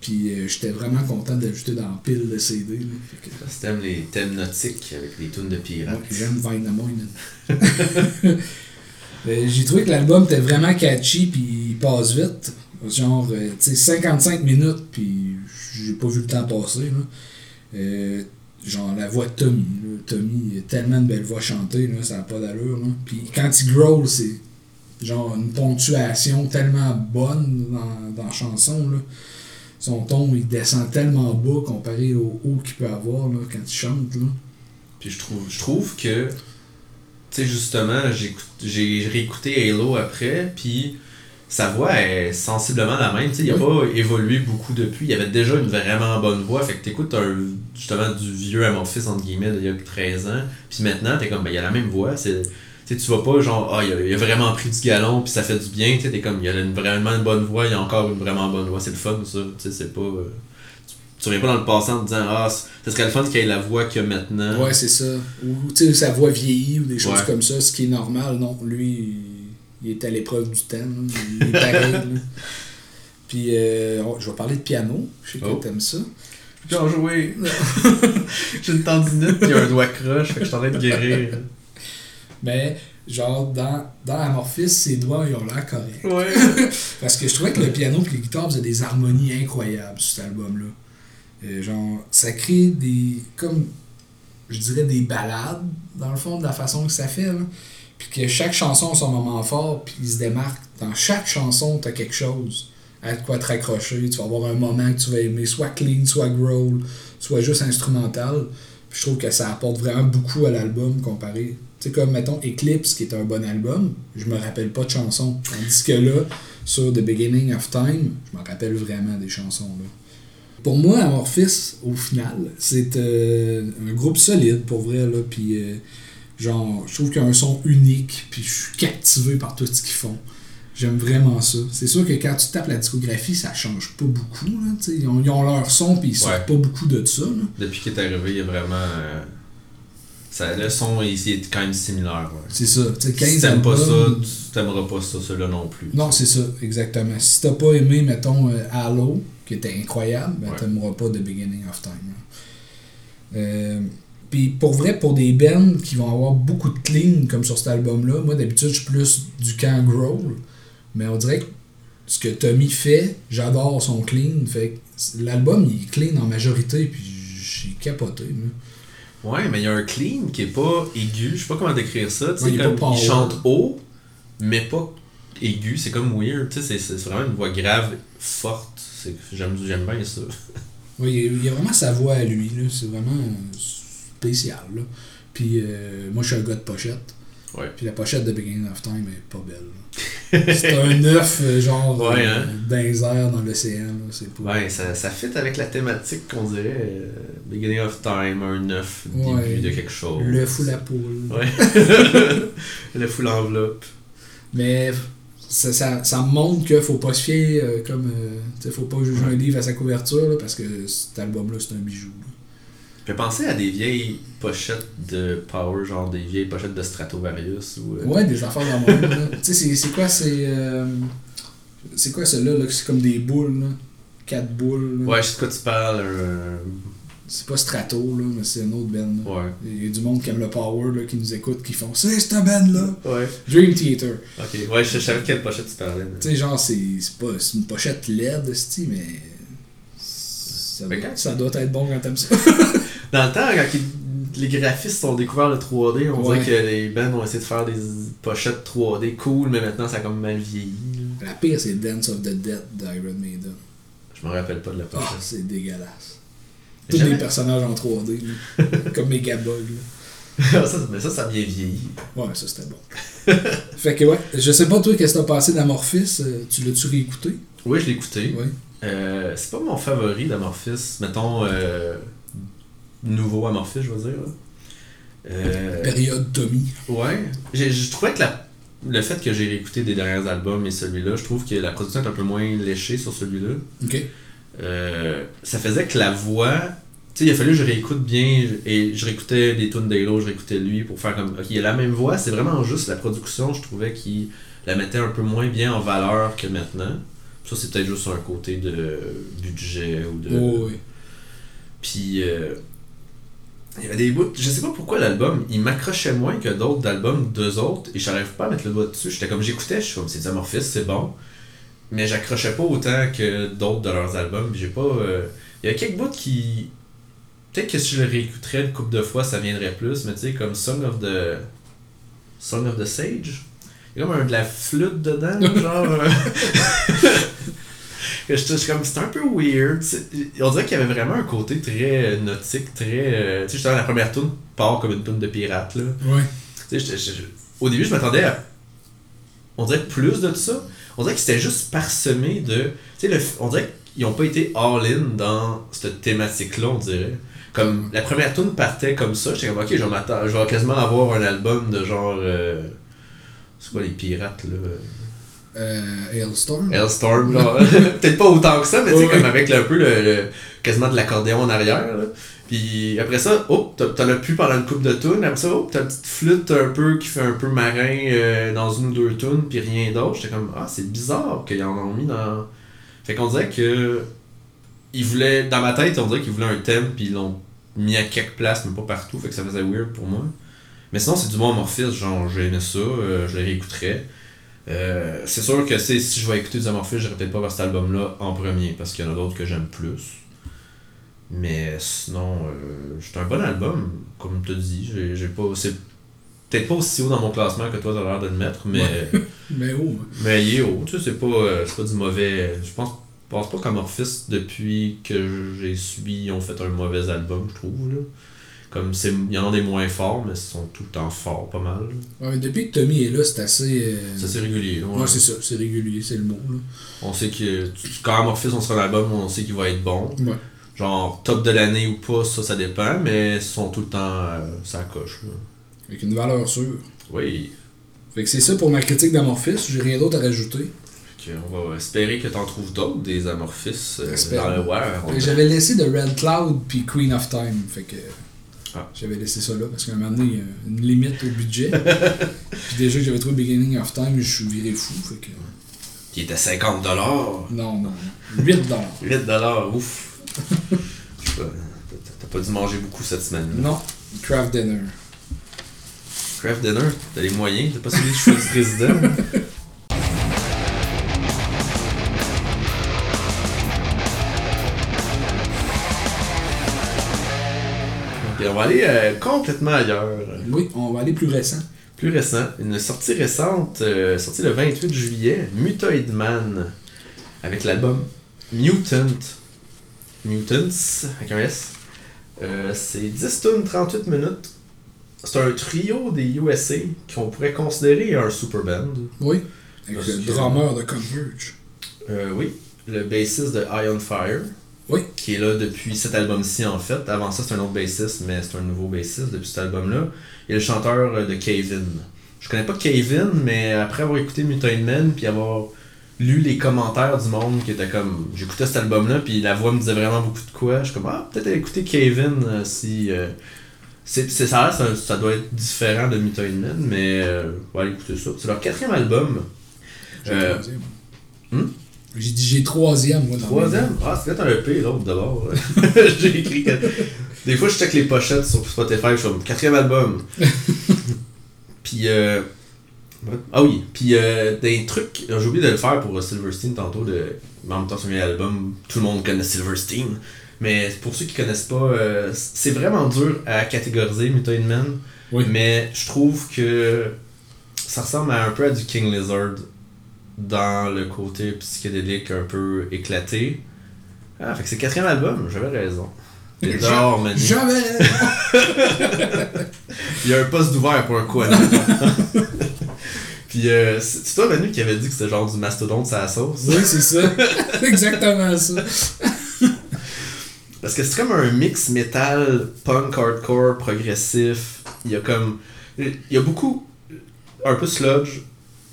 Puis euh, j'étais vraiment content d'ajouter dans la pile de CD. Là. Que, Si t'aimes les thèmes nautiques avec des tunes de pirates. j'aime Vainamoinen. Euh, J'ai trouvé que l'album était vraiment catchy puis il passe vite. Genre, euh, tu sais, 55 minutes puis j'ai pas vu le temps passer. Là. Euh, genre, la voix de Tommy. là. Tommy, il a tellement de belles voix chantées, là, ça n'a pas d'allure. Puis quand il growl, c'est genre une ponctuation tellement bonne dans, dans la chanson. Là. Son ton, il descend tellement bas comparé au haut qu'il peut avoir là, quand il chante. Là. Puis je trouve, je trouve que, tu sais, justement, j'ai j'ai réécouté Halo après, puis sa voix est sensiblement la même. Tu sais, il a Oui. pas évolué beaucoup depuis. Il avait déjà une vraiment bonne voix. Fait que t'écoutes un, justement du vieux Amorphis, entre guillemets, d'il y a 13 ans. Puis maintenant, t'es comme, ben, il a la même voix. C'est tu vas pas genre, ah, il a, il a vraiment pris du galon, puis ça fait du bien, tu sais, t'es comme, il a une, vraiment une bonne voix, il a encore une vraiment bonne voix, c'est le fun, ça, tu sais, c'est pas. euh, tu, tu reviens pas dans le passé en te disant, ah, ce serait le fun qu'il ait la voix qu'il a maintenant. Ouais, c'est ça. Ou tu sais, sa voix vieillit ou des choses Ouais. comme ça, ce qui est normal. Non, lui, il, est à l'épreuve du temps. là. Il est pareil. Puis, euh, oh, je vais parler de piano. Je sais que Oh. t'aimes ça. Bien joué. J'ai une tendinite pis un doigt croche, fait que je suis en train de guérir. Mais, genre, dans, dans Amorphis, ses doigts, ils ont l'air corrects. Ouais. Parce que je trouvais que le piano et les guitares faisaient des harmonies incroyables sur cet album-là. Euh, genre, ça crée des. comme. je dirais des balades, dans le fond, de la façon que ça fait. Là. Puis que chaque chanson a son moment fort, puis il se démarque. Dans chaque chanson, t'as quelque chose à quoi te raccrocher. Tu vas avoir un moment que tu vas aimer, soit clean, soit growl, soit juste instrumental. Puis je trouve que ça apporte vraiment beaucoup à l'album comparé. Tu sais, comme mettons Eclipse, qui est un bon album, je me rappelle pas de chansons. Tandis que là, sur The Beginning of Time, je me rappelle vraiment des chansons. Là. Pour moi, Amorphis, au final, c'est euh, un groupe solide pour vrai. Là, puis, euh, genre, je trouve qu'ils ont un son unique, puis je suis captivé par tout ce qu'ils font. J'aime vraiment ça. C'est sûr que quand tu tapes la discographie, ça change pas beaucoup. Là, ils, ont, ils ont leur son, puis ils sortent Ouais. pas beaucoup de ça. Là. Depuis qu'il est arrivé, il y a vraiment. euh, ça, le son ici est quand même similaire. Ouais. C'est ça. Tu sais, 15 Si t'aimes pas ça, tu t'aimeras pas ça, celui-là non plus. Non, c'est ça, exactement. Si t'as pas aimé, mettons, euh, Halo, qui était incroyable, ben Ouais. t'aimeras pas The Beginning of Time. là. Euh, Puis pour vrai, pour des bands qui vont avoir beaucoup de clean, comme sur cet album-là, moi d'habitude, je suis plus du camp growl. Mais on dirait que ce que Tommy fait, j'adore son clean. Fait l'album, il est clean en majorité, puis j'ai capoté. là. Ouais, mais il y a un clean qui est pas aigu. Je sais pas comment décrire ça. Ouais, il comme il chante haut, mais pas aigu. C'est comme weird. Tu sais, c'est- vraiment une voix grave, forte. J'aime bien ça. Oui, il y a- il y a vraiment sa voix à lui, là. C'est vraiment euh, spécial, là. Puis euh, moi, je suis un gars de pochette. Ouais. Puis la pochette de Beginning of Time est pas belle. C'est un œuf, euh, genre, Ouais, euh, hein? dans l'océan. C'est pas... Ouais, ça, ça fit avec la thématique qu'on dirait euh, Beginning of Time, un œuf, début Ouais. de quelque chose. L'œuf ou la poule. Ouais. le full enveloppe. Mais ça, ça, ça me montre qu'il faut pas se fier, euh, comme... tu sais, faut pas juger un livre à sa couverture, là, parce que cet album-là, c'est un bijou. là. J'ai pensé à des vieilles pochettes de Power, genre des vieilles pochettes de Stratovarius ou. euh, Ouais, des affaires dans le monde. Tu sais, c'est- quoi, c'est... euh, c'est quoi celle-là, là, c'est comme des boules, là? Quatre boules, là. Ouais, je sais de quoi tu parles. C'est pas Strato, là, mais c'est une autre band. là. Ouais. Il y a du monde qui aime le power, là, qui nous écoute, qui font C'est cette band-là! Ouais. Dream Theater. Ok. Ouais, je je savais quelle pochette tu parlais. mais- Tu sais, genre, c'est c'est pas c'est une pochette LED, mais. Ça doit, ça doit être bon quand t'aimes ça. Dans le temps, quand les graphistes ont découvert le 3D, on Ouais. dirait que les bands ont essayé de faire des pochettes 3D cool, mais maintenant ça a comme mal vieilli. là. La pire, c'est Dance of the Dead d'Iron Maiden. Je me rappelle pas de la Ah, pochette. c'est dégueulasse. Tous les personnages en 3D, là. comme Megabug. là. ça, mais ça, ça a bien vieilli. Ouais, ça c'était bon. fait que ouais, je sais pas toi, qu'est-ce que t'as passé d'Amorphis euh, Tu l'as-tu réécouté? Oui, je l'ai écouté. Ouais. Euh, c'est pas mon favori d'Amorphis. Mettons, euh, nouveau Amorphis, je veux dire. Euh, Période Tommy. ouais. Je trouvais que la- le fait que j'ai réécouté des derniers albums et celui-là, je trouve que la production est un peu moins léchée sur celui-là. Ok. Euh, ça faisait que la voix. Tu sais, il a fallu que je réécoute bien et je réécoutais des tunes d'Halo, je réécoutais lui pour faire comme. Ok, il a la même voix, c'est vraiment juste la production, je trouvais qu'il la mettait un peu moins bien en valeur que maintenant. Ça, c'est peut-être juste un côté de budget ou de. Oh, oui. Puis. euh, il y avait des bouts. Je sais pas pourquoi l'album, il m'accrochait moins que d'autres d'albums d'eux autres et j'arrive pas à mettre le doigt dessus. J'étais comme j'écoutais, je suis comme c'est Amorphis, c'est bon. Mais j'accrochais pas autant que d'autres de leurs albums. J'ai pas. euh, Il y a quelques bouts qui. Peut-être que si je le réécouterais une couple de fois, ça viendrait plus, mais tu sais, comme Song of the. Song of the Sage. Il y a comme un, de la flûte dedans, genre. Que je suis comme, c'est un peu weird. On dirait qu'il y avait vraiment un côté très euh, nautique, très. euh, tu sais, justement, la première tune part comme une tune de pirate, là. Ouais. Tu sais, au début, je m'attendais à. On dirait plus de ça. On dirait que c'était juste parsemé de. Tu sais, on dirait qu'ils n'ont pas été all-in dans cette thématique-là, on dirait. Comme la première tune partait comme ça, j'étais comme ok, je vais, m'attendre- je vais quasiment avoir un album de genre. euh, c'est quoi les pirates là? Euh, Hailstorm. Hellstorm, genre. Peut-être pas autant que ça, mais tu sais, comme avec le- un peu le, le- quasiment de l'accordéon en arrière. Là. Puis après ça, oh, t'en as plus pendant une coupe de tunes. Après ça, oh, t'as une petite flûte un peu qui fait un peu marin euh, dans une ou deux tunes, puis rien d'autre. J'étais comme, ah, c'est bizarre qu'ils en ont mis dans. Fait qu'on dirait que. Ils voulaient, dans ma tête, on dirait qu'ils voulaient un thème, puis ils l'ont mis à quelques places, mais pas partout. Fait que ça faisait weird pour moi. Mais sinon, c'est du bon Amorphis, genre, j'aimais ça, euh, je le réécouterais. Euh, c'est sûr que si je vais écouter du Amorphis, j'irai peut-être pas vers cet album-là en premier, parce qu'il y en a d'autres que j'aime plus. Mais sinon, euh, c'est un bon album, comme tu dis. J'ai, j'ai pas, c'est peut-être pas aussi haut dans mon classement que toi t'as l'air de le mettre, mais, Mais oh, mais il est haut. Tu sais, c'est pas, euh, c'est pas du mauvais. Je pense, je pense pas qu'Amorphis, depuis que j'ai subi, ils ont fait un mauvais album, je trouve. Là. Comme c'est, il y en a des moins forts, mais ils sont tout le temps forts, pas mal. ouais, depuis que Tommy est là, c'est assez. euh, C'est assez régulier. ouais. Ouais, c'est ça, c'est régulier, c'est le mot. Là. On sait que quand Amorphis on sera un album, on sait qu'il va être bon. Ouais. Genre top de l'année ou pas, ça ça dépend, mais ils sont tout le temps euh, ça coche. là. Avec une valeur sûre. Oui. Fait que c'est ça pour ma critique d'Amorphis, j'ai rien d'autre à rajouter. On va espérer que t'en trouves d'autres des Amorphis euh, dans le War. Que J'avais laissé The Red Cloud puis Queen of Time. Fait que. Ah. J'avais laissé ça là parce qu'à un moment donné, il y a une limite au budget. puis déjà que j'avais trouvé Beginning of Time, je suis viré fou. Fait que. Qui était 50$. dollars. Non, non. 8 dollars. 8$, dollars, ouf. Je sais pas, t'as- pas dû manger beaucoup cette semaine. là. Non. Craft Dinner. Craft Dinner, t'as les moyens, t'as pas suivi le choix du président? Et on va aller euh, complètement ailleurs. Oui, on va aller plus récent. Plus récent, une sortie récente, euh, sortie le 28 juillet, Mutoid Man, avec l'album Mutant. Mutants, avec un S. Euh, c'est 10 tunes, 38 minutes. C'est un trio des USA qu'on pourrait considérer un super band. Oui. Avec Parce le drummer de Converge. Euh, oui, le bassiste de Iron Fire. Oui. Qui est là depuis cet album-ci en fait. Avant ça, c'est un autre bassiste, mais c'est un nouveau bassiste depuis cet album-là. Et le chanteur de Kevin. Je connais pas Kevin, mais après avoir écouté Mutant Man puis avoir lu les commentaires du monde qui était comme. J'écoutais cet album-là, puis la voix me disait vraiment beaucoup de quoi. Je suis comme, ah, peut-être écouter Kevin euh, si. euh, c'est, ça, ça, ça doit être différent de Mutant Man, mais euh, on va aller écouter ça. C'est leur quatrième album. Euh, hmm? J'ai dit j'ai troisième, moi. dans Troisième? Ah, c'est peut-être un EP, l'autre d'abord. J'ai écrit que... Des fois, je check les pochettes sur Spotify, je suis comme quatrième album. Puis, euh... Ah oui, puis euh, des trucs, j'ai oublié de le faire pour Silverstein tantôt, de... mais en même temps, sur album, tout le monde connaît Silverstein. Mais pour ceux qui connaissent pas, euh, c'est vraiment dur à catégoriser Mutant Man. Oui. Mais je trouve que ça ressemble à un peu à du King Lizard dans le côté psychédélique un peu éclaté. Ah, fait que c'est le quatrième album, j'avais raison. T'es Ja- dehors, Manu. Jamais! Il y a un poste ouvert pour un coin. Puis euh, c'est toi, Manu, qui avait dit que c'était genre du mastodonte à la sauce. oui, c'est ça. Exactement ça. Parce que c'est comme un mix métal, punk, hardcore, progressif. Il y a comme. Il y a beaucoup. Un peu sludge.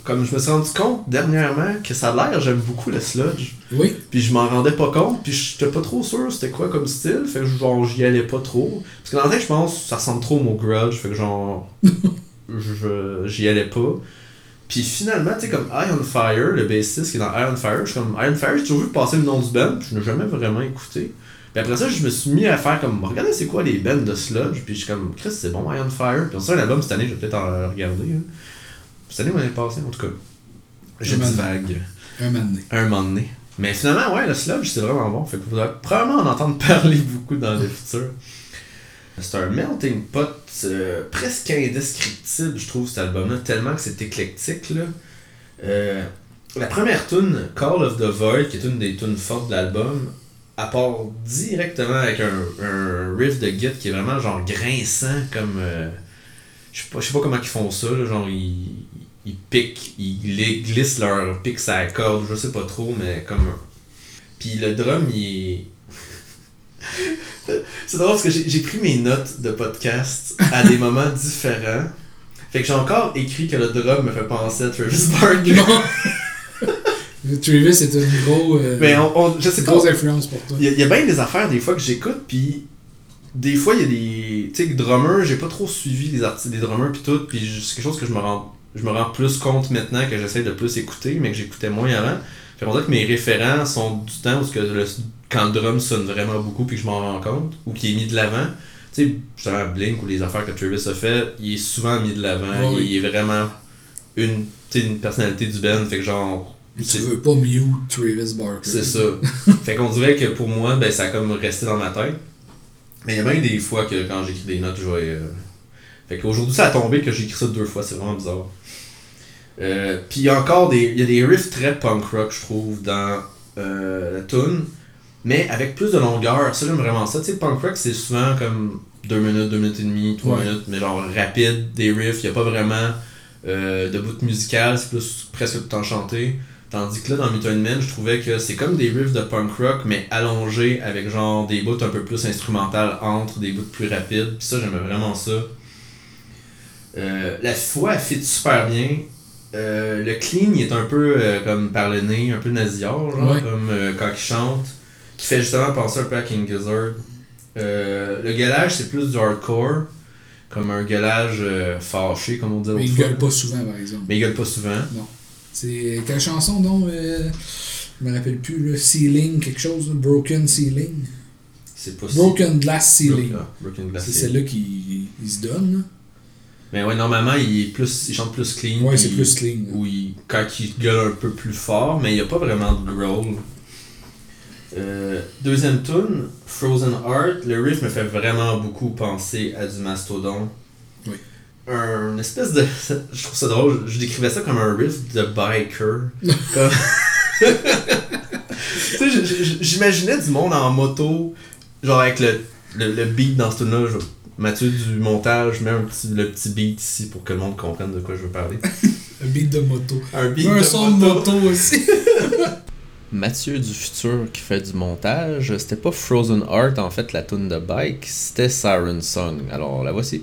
Comme je me suis rendu compte dernièrement que ça a l'air, j'aime beaucoup le sludge. Oui. Puis je m'en rendais pas compte, puis j'étais pas trop sûr c'était quoi comme style, fait que genre j'y allais pas trop. Parce que dans la tête, je pense que ça ressemble trop au mot grudge, fait que genre. je- j'y allais pas. Puis finalement, tu sais, comme Iron Fire, le bassiste qui est dans Iron Fire, je suis comme Iron Fire, j'ai toujours vu passer le nom du band, puis je n'ai jamais vraiment écouté. Puis après ça, je me suis mis à faire comme, regardez c'est quoi les bands de sludge, puis je suis comme, Chris, c'est bon Iron Fire. Puis on sort un album cette année, je vais peut-être en regarder. hein. Cette année ou l'année passée, en tout cas. Je Un moment. divague Un moment donné. un moment donné. Mais finalement, ouais, le sludge, c'est vraiment bon. Fait que vous allez probablement en entendre parler beaucoup dans le futur. C'est un melting pot euh, presque indescriptible, je trouve, cet album-là, tellement que c'est éclectique. Là. Euh, la première tune, Call of the Void, qui est une des tunes fortes de l'album, part directement avec un, un riff de git qui est vraiment genre grinçant, comme. euh, je sais pas, je sais pas comment ils font ça, là, genre ils, ils piquent, ils les glissent leur pic à la corde, je sais pas trop, mais comme. Puis le drum, il est. C'est drôle parce que j'ai pris mes notes de podcast à des moments différents. Fait que j'ai encore écrit que le drum me fait penser à Travis Barker. Travis, c'est une gros, euh, Mais on, on- je sais pas. grosse influence pour toi. Il y, a- il y a bien des affaires des fois que j'écoute, puis des fois il y a des. Tu sais, drummers, j'ai pas trop suivi les artistes, des drummers puis tout, puis c'est quelque chose que je me rends je me rends plus compte maintenant que j'essaie de plus écouter, mais que j'écoutais moins avant. Fait qu'on dirait que mes référents sont du temps où ce que le, quand le drum sonne vraiment beaucoup puis que je m'en rends compte, ou qui est mis de l'avant. Tu sais, justement, Blink ou les affaires que Travis a fait, il est souvent mis de l'avant, oui. il est vraiment une, une personnalité du band, fait que genre. Tu veux pas mute Travis Barker. c'est ça. fait qu'on dirait que pour moi, ben, ça a comme resté dans ma tête. Mais il y a bien des fois que quand j'écris des notes, je vais. euh, Fait qu'aujourd'hui, ça a tombé que j'ai écrit ça deux fois, c'est vraiment bizarre. Euh, Puis il y a encore des. Il y a des riffs très punk rock, je trouve, dans euh, la tune mais avec plus de longueur. Ça, j'aime vraiment ça. Tu sais, punk rock, c'est souvent comme 2 minutes, 2 minutes et demie, 3 Ouais. minutes, mais genre rapide, des riffs, il n'y a pas vraiment euh, de bout musical, c'est plus presque tout le temps chanté. Tandis que là, dans Method Man, je trouvais que c'est comme des riffs de punk rock, mais allongés avec genre des bouts un peu plus instrumentales entre des bouts plus rapides. Puis ça, j'aimais vraiment ça. Euh, la voix, elle fit super bien. Euh, le clean, il est un peu euh, comme par le nez, un peu nasillard, genre, Ouais. comme euh, quand il chante, qui fait justement penser un peu à King Gizzard. Le gueulage, c'est plus du hardcore, comme un euh, fâché, comme on dit Mais il gueule pas souvent, par exemple. Mais il gueule pas souvent. C'est quelle chanson, donc Je me rappelle plus, le Ceiling, quelque chose, Broken Ceiling? C'est pas si- Broken Glass Ceiling. Ah, Broken Glass C'est celle-là qui il se donne. Mais ouais, normalement, il, est plus, il chante plus clean. Ouais, c'est plus clean. là. Ou il, quand il gueule un peu plus fort, mais il n'y a pas vraiment de growl. Euh, deuxième tune, Frozen Heart, le riff me fait vraiment beaucoup penser à du Mastodon. Oui. Un espèce de. Je trouve ça drôle, je décrivais ça comme un riff de biker. Comme- tu sais, j'imaginais du monde en moto, genre avec le, le, le beat dans ce tune-là. Mathieu du montage, met un petit, le petit beat ici pour que le monde comprenne de quoi je veux parler. Un beat de moto. Un beat Un de son de moto aussi. Mathieu du futur qui fait du montage, c'était pas Frozen Heart en fait la tune de bike, c'était Siren Song. Alors la voici.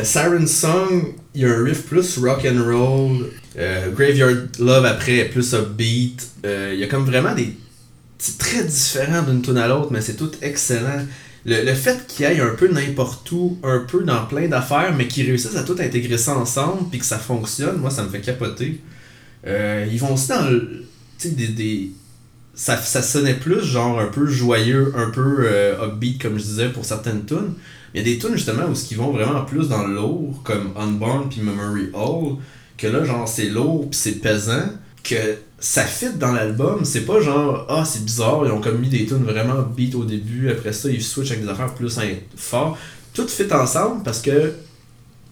Euh, Siren Song, il y a un riff plus rock and roll. Euh, Graveyard Love après est plus upbeat. Euh, il y a comme vraiment des. C'est très différent d'une tune à l'autre, mais c'est tout excellent. Le, le fait qu'il ait un peu n'importe où, un peu dans plein d'affaires, mais qu'ils réussissent à tout intégrer ça ensemble, puis que ça fonctionne, moi ça me fait capoter. Ils vont aussi dans le. Des. des ça, ça sonnait plus genre un peu joyeux, un peu upbeat, comme je disais, pour certaines tunes. Il y a des tunes justement où ce qui vont vraiment plus dans le lourd, comme Unborn puis Memory Hall, que là, genre, c'est lourd puis c'est pesant, que ça fit dans l'album. C'est pas genre, ah, c'est bizarre, ils ont comme mis des tunes vraiment beat au début, après ça, ils switchent avec des affaires plus forts. Tout fit ensemble parce que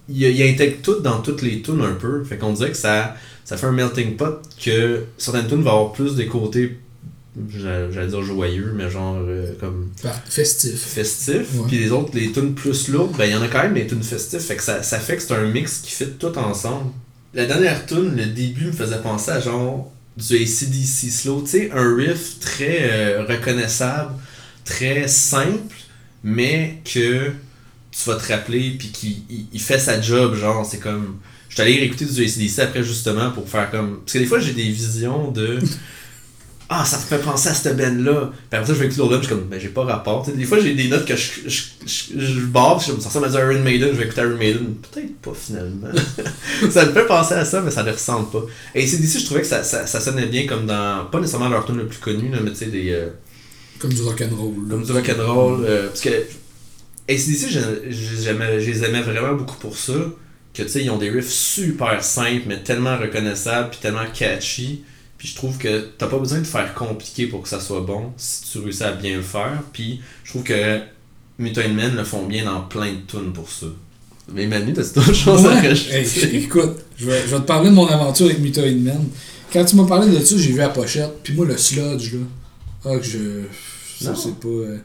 il, intègre tout dans toutes les tunes un peu. Fait qu'on dirait que ça, ça fait un melting pot que certaines tunes vont avoir plus des côtés, j'allais dire joyeux, mais genre euh, comme Festif. festif, puis les autres, les tunes plus lourdes, ben il y en a quand même des tunes festives, fait que ça, ça fait que c'est un mix qui fit tout ensemble. La dernière tune, le début me faisait penser à genre du ACDC slow, tu sais, un riff très euh, reconnaissable, très simple, mais que tu vas te rappeler, puis qui il, il fait sa job, genre, c'est comme... Je suis allé réécouter du ACDC après justement pour faire comme... Parce que des fois j'ai des visions de... Ah, ça me fait penser à cette band-là. Puis après ça, je vais écouter l'autre je suis comme, ben j'ai pas rapport. Tu sais, des fois, j'ai des notes que je, je, je, je barre, je ça ressemble à Iron Maiden, je vais écouter Iron Maiden. Peut-être pas finalement. ça me fait penser à ça, mais ça ne ressemble pas. Et c'est d'ici, je trouvais que ça, ça, ça sonnait bien comme dans, pas nécessairement leur tune le plus connu, là, mais tu sais, des. euh, Comme du rock'n'roll. comme du rock'n'roll. euh, parce que ACDC, je, je, j'aimais- je les aimais vraiment beaucoup pour ça. Que tu sais, ils ont des riffs super simples, mais tellement reconnaissables, puis tellement catchy. Puis je trouve que t'as pas besoin de faire compliqué pour que ça soit bon, si tu réussis à bien le faire. Puis je trouve que Mutant Men le font bien dans plein de tunes pour ça. Mais Manu, t'as d'autres choses à rajouter? Hey, écoute, je vais, je vais te parler de mon aventure avec Method Man. Quand tu m'as parlé de ça, j'ai vu la pochette. Puis moi, le sludge, là. Ah, que je. Ça, c'est pas. euh,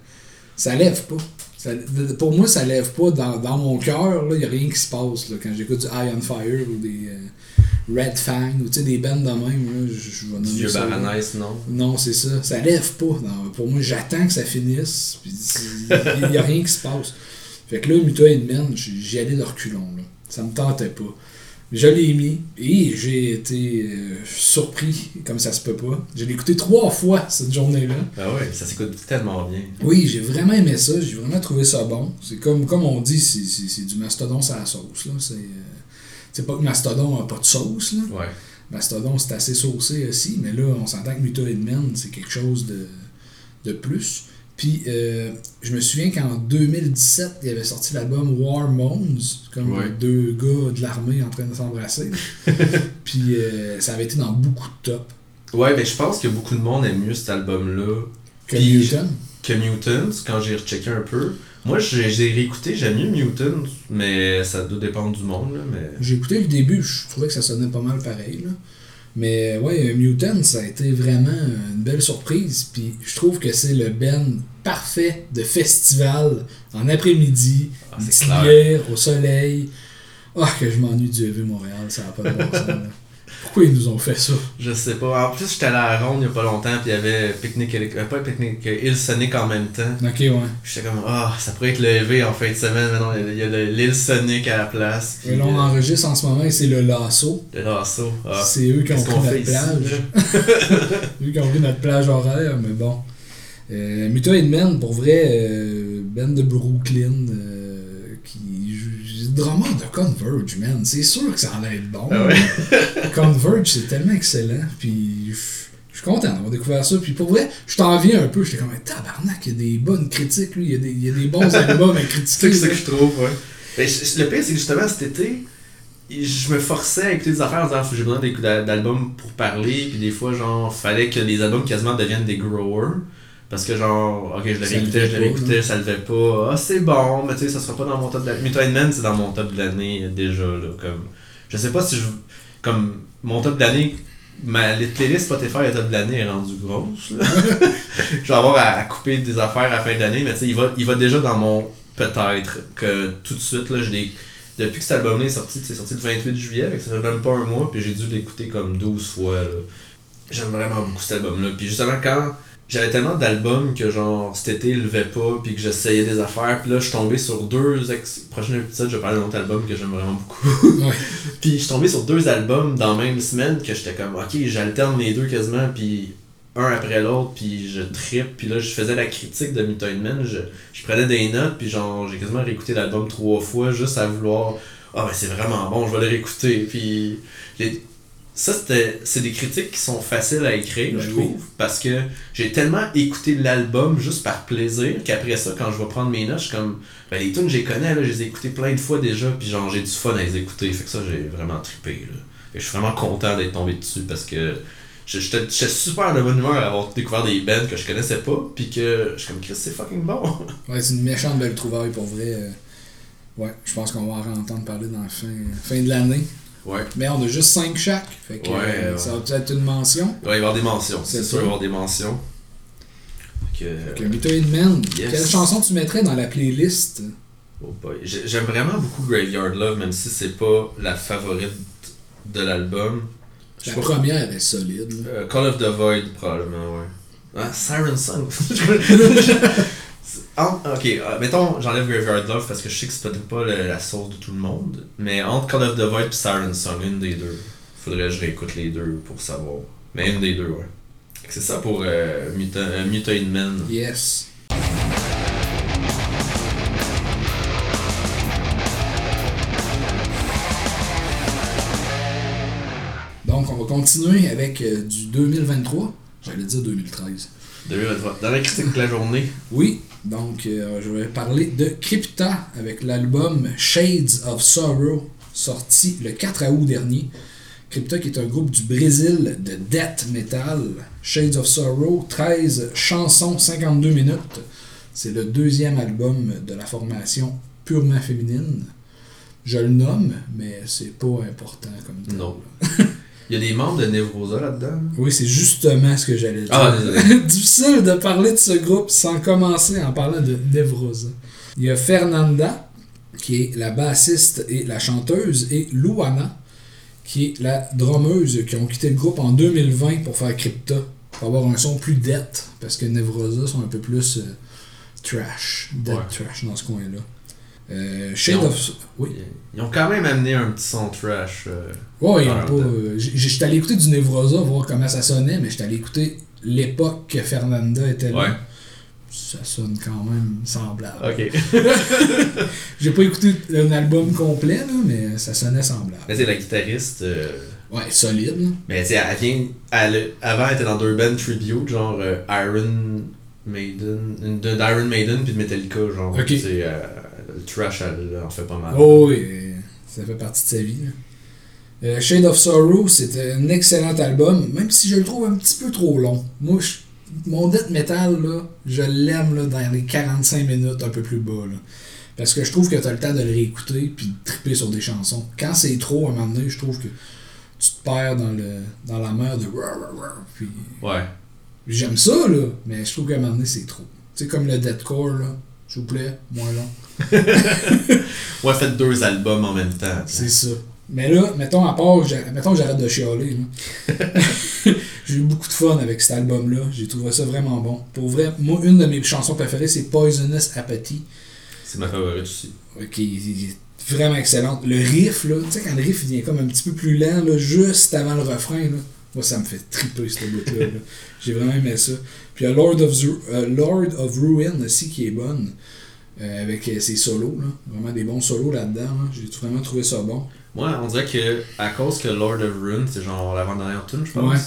ça lève pas. Ça- pour moi, ça lève pas dans, dans mon cœur. Il n'y a rien qui se passe là, quand j'écoute du Eye on Fire ou des euh, Red Fang ou tu sais, des bands de même. Là, je, je vais Dieu ça. Baranès, non? Non, c'est ça. Ça lève pas. Non, pour moi, j'attends que ça finisse. puis Il n'y a rien qui se passe. Fait que là, Muta Men, j'y allais de reculons. Là. Ça me tentait pas. Je l'ai mis et j'ai été euh, surpris, comme ça se peut pas. Je l'ai écouté trois fois cette journée-là. Ah ouais, ça s'écoute tellement bien. Oui, j'ai vraiment aimé ça. J'ai vraiment trouvé ça bon. C'est comme, comme on dit, c'est du mastodon à la sauce. là. C'est euh, c'est pas que mastodon a pas de sauce. Là. Ouais. Mastodon, c'est assez saucé aussi, mais là, on s'entend que Muta Men, c'est quelque chose de, de plus. Puis, euh, je me souviens qu'en 2017, il avait sorti l'album War Moans, comme Ouais. deux gars de l'armée en train de s'embrasser. Puis, euh, ça avait été dans beaucoup de top. Ouais, mais je pense que beaucoup de monde aime mieux cet album-là Que Puis- Newton. que Mutants quand j'ai rechecké un peu. Moi, j'ai réécouté, j'aime mieux Mutants, mais ça doit dépendre du monde, là, mais... J'ai écouté le début, je trouvais que ça sonnait pas mal pareil. Là. Mais ouais, Mutant, ça a été vraiment une belle surprise. Puis je trouve que c'est le Ben parfait de festival en après-midi, Ah, une au soleil. Ah, que je m'ennuie du EV Montréal, ça n'a pas de bon sens. Pourquoi ils nous ont fait ça? Je sais pas. En plus, j'étais allé à la ronde il y a pas longtemps, puis il y avait Picnic, euh, pas Picnic, euh, Sonic en même temps. Ok, ouais. J'étais comme, ah, ça pourrait être le EV en fin de semaine, mais non, il y a le l'île Sonic à la place. Et puis, là, on enregistre en ce moment et c'est le lasso. le lasso. Ah, c'est eux qui ont pris notre plage. là? Vu qu'on vit notre plage horaire, mais bon. Euh, Muta Men, pour vrai, euh, Ben de Brooklyn, euh, qui drummer de Converge, man. C'est sûr que ça en être bon. Ah ouais. Converge, c'est tellement excellent. Puis je suis content d'avoir découvert ça. Puis pour vrai, je t'en viens un peu. J'étais comme, tabarnak, il y a des bonnes critiques, lui. Il y a des, il y a des bons albums à C'est critiquer. ça là. que je trouve, ouais. Mais le pire, c'est que justement, cet été, je me forçais à écouter des affaires en disant j'ai besoin d'albums pour parler, puis des fois, genre, fallait que les albums quasiment deviennent des growers. Parce que, genre, ok, je réécoutais, levait je le pas, réécoutais, ça levait pas. Ah, c'est bon, mais tu sais, ça sera pas dans mon top de l'année. Mutant Man, c'est dans mon top de l'année euh, déjà, là. Comme, je sais pas si je. Comme, mon top de l'année, ma les playlist Spotify, le top de l'année est rendue grosse, là. je vais avoir à, à couper des affaires à la fin de l'année, mais tu sais, il va, il va déjà dans mon peut-être que tout de suite, là, je l'ai. Depuis que cet album-là est sorti, c'est sorti le 28 juillet, ça fait même pas un mois, puis j'ai dû l'écouter comme 12 fois. là. J'aime vraiment beaucoup cet album-là. Puis justement, quand j'avais tellement d'albums que genre cet été il levait pas, puis que j'essayais des affaires, puis là je suis tombé sur deux ex... prochain épisode, je vais parler d'un autre album que j'aime vraiment beaucoup. Ouais. Puis je suis tombé sur deux albums dans la même semaine que j'étais comme, ok, j'alterne les deux quasiment, puis un après l'autre, puis je trippe, puis là je faisais la critique de Mutant Man, je, je prenais des notes, puis genre j'ai quasiment réécouté l'album trois fois juste à vouloir, ah ben c'est vraiment bon, je vais le réécouter, puis les- ça c'était c'est des critiques qui sont faciles à écrire, Ben je trouve, parce que j'ai tellement écouté l'album juste par plaisir qu'après ça, quand je vais prendre mes notes, je suis comme, ben les tunes je les connais, là, je les ai écoutées plein de fois déjà, puis genre j'ai du fun à les écouter, fait que ça j'ai vraiment trippé, là. Que je suis vraiment content d'être tombé dessus parce que j'étais super de bonne humeur à avoir découvert des bands que je connaissais pas, puis que je suis comme Chris, c'est fucking bon. Ouais, c'est une méchante belle trouvaille pour vrai. euh. Ouais, je pense qu'on va en entendre parler dans la fin, fin de l'année. Ouais. Mais on a juste 5 chaque. Fait que Ouais, euh, ça va peut-être être une mention. Il va y avoir des mentions, C'est sûr, il va y avoir des mentions. Que que, Muta Man, Yes. quelle chanson tu mettrais dans la playlist? Oh boy. J'ai- J'aime vraiment beaucoup Graveyard Love, même si c'est pas la favorite de l'album. La première est solide. Euh, Call of the Void, probablement, ouais. Ah, Siren Song. En- ok, euh, mettons, j'enlève Graveyard Love parce que je sais que c'est peut-être pas la sauce de tout le monde. Mais entre Call of the Void et Siren Song, une des deux. Faudrait que je réécoute les deux pour savoir. Mais une des deux, ouais. C'est ça pour euh, Muta- euh. Yes. Donc, on va continuer avec euh, du 2023. J'allais dire 2013. 2023. Dans la critique de la journée. Oui, donc euh, je vais parler de Crypta avec l'album Shades of Sorrow, sorti le 4 août dernier. Crypta qui est un groupe du Brésil de death metal. Shades of Sorrow, 13 chansons, 52 minutes. C'est le deuxième album de la formation purement féminine. Je le nomme, mais c'est pas important comme tel. Non. Il y a des membres de Nevrosa là-dedans. Oui, c'est justement ce que j'allais dire. Ah, désolé. Difficile de parler de ce groupe sans commencer en parlant de Nevrosa. Il y a Fernanda, qui est la bassiste et la chanteuse, et Luana, qui est la drummeuse, qui ont quitté le groupe en 2020 pour faire Crypta, pour avoir un son plus death, parce que Nevrosa sont un peu plus euh, trash, dead Ouais. trash dans ce coin-là. Euh, Shade ont- of... Oui. Ils ont quand même amené un petit son trash. euh, Ouais, ils ont pas. euh, J'étais allé écouter du Nevrosa, voir comment ça sonnait, mais j'étais allé écouter l'époque que Fernanda était là. Ouais. Ça sonne quand même semblable. Ok. J'ai pas écouté un album complet, là, mais ça sonnait semblable. Mais c'est la guitariste. Ouais, solide. là. Mais tu sais, elle vient. Elle, avant, elle était dans deux bands tribute, genre Iron Maiden. D'Iron Maiden puis de Metallica, genre. Ok. Le trash, elle en fait pas mal. Oh, oui, ça fait partie de sa vie. là. Euh, Shade of Sorrow, c'est un excellent album, même si je le trouve un petit peu trop long. Moi, je- mon death metal, là, je l'aime dans les 45 minutes, un peu plus bas. Là. Parce que je trouve que tu as le temps de le réécouter puis de triper sur des chansons. Quand c'est trop, à un moment donné, je trouve que tu te perds dans, le, dans la mer de. Puis Ouais. j'aime ça, là, mais je trouve qu'à un moment donné, c'est trop. Tu sais, comme le deathcore, là, s'il vous plaît, moins long. Ouais, faites deux albums en même temps. C'est ça. Mais là, mettons, à part, mettons que j'arrête de chialer. J'ai eu beaucoup de fun avec cet album-là. J'ai trouvé ça vraiment bon. Pour vrai, moi, une de mes chansons préférées, c'est Poisonous Apathy. C'est ma favorite aussi. qui est vraiment excellente. Le riff, là, tu sais, quand le riff vient comme un petit peu plus lent, là, juste avant le refrain, là, moi, ça me fait triper, ce bout-là. là. J'ai vraiment aimé ça. Puis il y a Lord of, euh, Lord of Ruin aussi, qui est bonne, euh, avec euh, ses solos, là. Vraiment des bons solos là-dedans. là. J'ai vraiment trouvé ça bon. Moi, on dirait que à cause que Lord of Ruin, c'est genre l'avant-dernière tune, je pense. Ouais.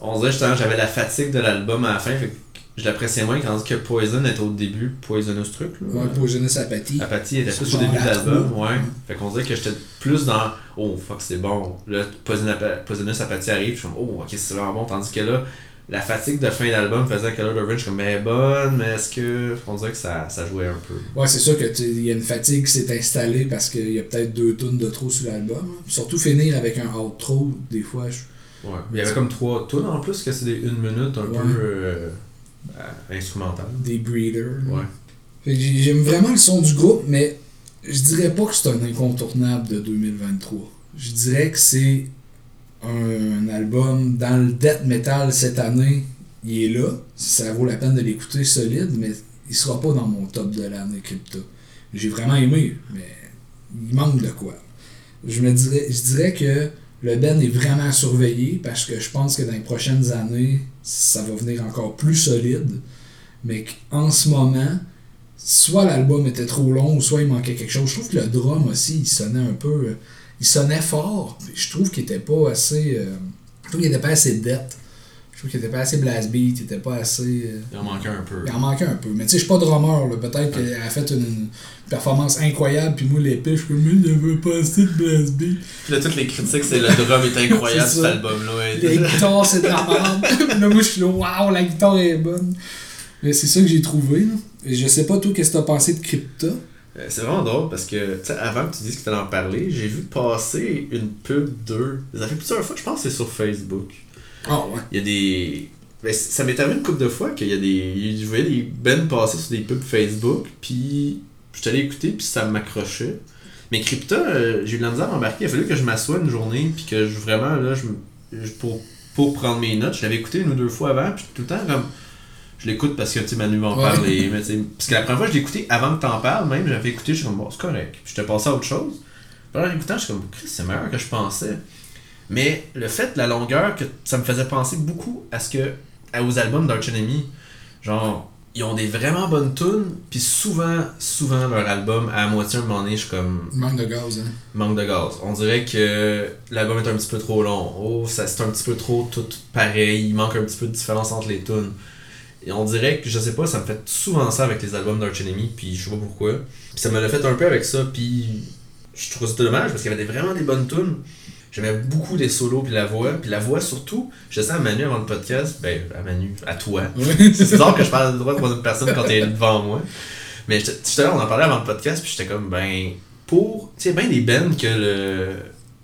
On dirait justement j'avais la fatigue de l'album à la fin, fait je l'appréciais moins quand que Poison était au début, Poisonous truc. Là. Ouais, Poisonous Apathy. Apathy était plus au début de la l'album, ouais. Ouais. Fait qu'on dirait que j'étais plus dans Oh fuck c'est bon. Là Poisonous Apathy arrive, je suis comme Oh ok c'est vraiment bon. Tandis que là, la fatigue de fin d'album faisait que je suis comme mais bonne, mais est-ce que. On dirait que ça, ça jouait un peu. Ouais, c'est sûr que tu- il y a une fatigue qui s'est installée parce qu'il y a peut-être deux tonnes de trop sur l'album. Surtout finir avec un outro, des fois. je- Ouais. Il y avait comme trois tunes en plus que c'est des une minute un Ouais. peu euh, euh, instrumentales. Des breeders. là. Ouais. J'aime vraiment le son du groupe, mais je dirais pas que c'est un incontournable de 2023. Je dirais que c'est un, album dans le death metal cette année. Il est là. Ça vaut la peine de l'écouter solide, mais il sera pas dans mon top de l'année crypto. J'ai vraiment aimé, mais il manque de quoi. Je me dirais, je dirais que le Ben est vraiment à surveiller parce que je pense que dans les prochaines années, ça va venir encore plus solide. Mais qu'en ce moment, soit l'album était trop long soit il manquait quelque chose. Je trouve que le drum aussi, il sonnait un peu. euh, il sonnait fort. Je trouve qu'il était pas assez. euh, je trouve qu'il était pas assez death. Je trouve qu'il était pas assez blast beat. Il était pas assez. euh, Il en manquait un peu. il en manquait un peu. Mais tu sais, je suis pas drummer. là. Peut-être qu'elle a fait une, performance incroyable. Puis moi, l'épée, je suis comme, mais il y avait pas assez de blast beat. Puis là, toutes les critiques, c'est le drum est incroyable cet album-là. ouais. La guitare, c'est de la merde. Puis là, moi, je suis là, waouh, la guitare est bonne. Mais c'est ça que j'ai trouvé. là. Et je sais pas, toi, qu'est-ce que t'as pensé de Crypta? Euh, C'est vraiment drôle parce que, tu sais, avant que tu dises que tu allais en parler, j'ai vu passer une pub d'eux. Ça fait plusieurs fois, je pense que c'est sur Facebook. Ah ouais. Il y a des. Ben, ça m'est arrivé une couple de fois qu'il y a des. Je voyais des bands passer sur des pubs Facebook, puis je suis allé écouter, puis ça m'accrochait. Mais Crypta, euh, j'ai eu de la misère à m'embarquer. Il a fallu que je m'assoie une journée, puis que je, vraiment, là, je, pour, pour prendre mes notes, je l'avais écouté une ou deux fois avant, puis tout le temps, comme. Je l'écoute parce que, tu Manu va en Ouais. Mais, tu sais, parce que la première fois, je l'ai écouté avant que t'en parles, même, j'avais écouté, je suis comme, bon, c'est correct. Puis j'étais passé à autre chose. Puis en l'écoutant, je suis comme, Chris, c'est meilleur que je pensais. Mais le fait de la longueur, que ça me faisait penser beaucoup à ce que aux albums d'Arch Enemy. Genre, ils ont des vraiment bonnes tunes, puis souvent, souvent leur album, à moitié un moment donné, je suis comme manque de gaz, hein. manque de gaz. On dirait que l'album est un petit peu trop long. Oh, ça c'est un petit peu trop tout pareil. Il manque un petit peu de différence entre les tunes. Et on dirait que, je sais pas, ça me fait souvent ça avec les albums d'Arch Enemy, puis je sais pas pourquoi. Puis ça me l'a fait un peu avec ça, puis je trouve ça dommage parce qu'il y avait des- vraiment des bonnes tunes. J'aimais beaucoup les solos puis la voix, puis la voix surtout. Je disais à Manu avant le podcast, ben à Manu, à toi. C'est bizarre que je parle de droit de troisième personne quand t'es devant moi. Mais tout à l'heure, on en parlait avant le podcast, puis j'étais comme, ben, pour. Tu sais, bien des bands que le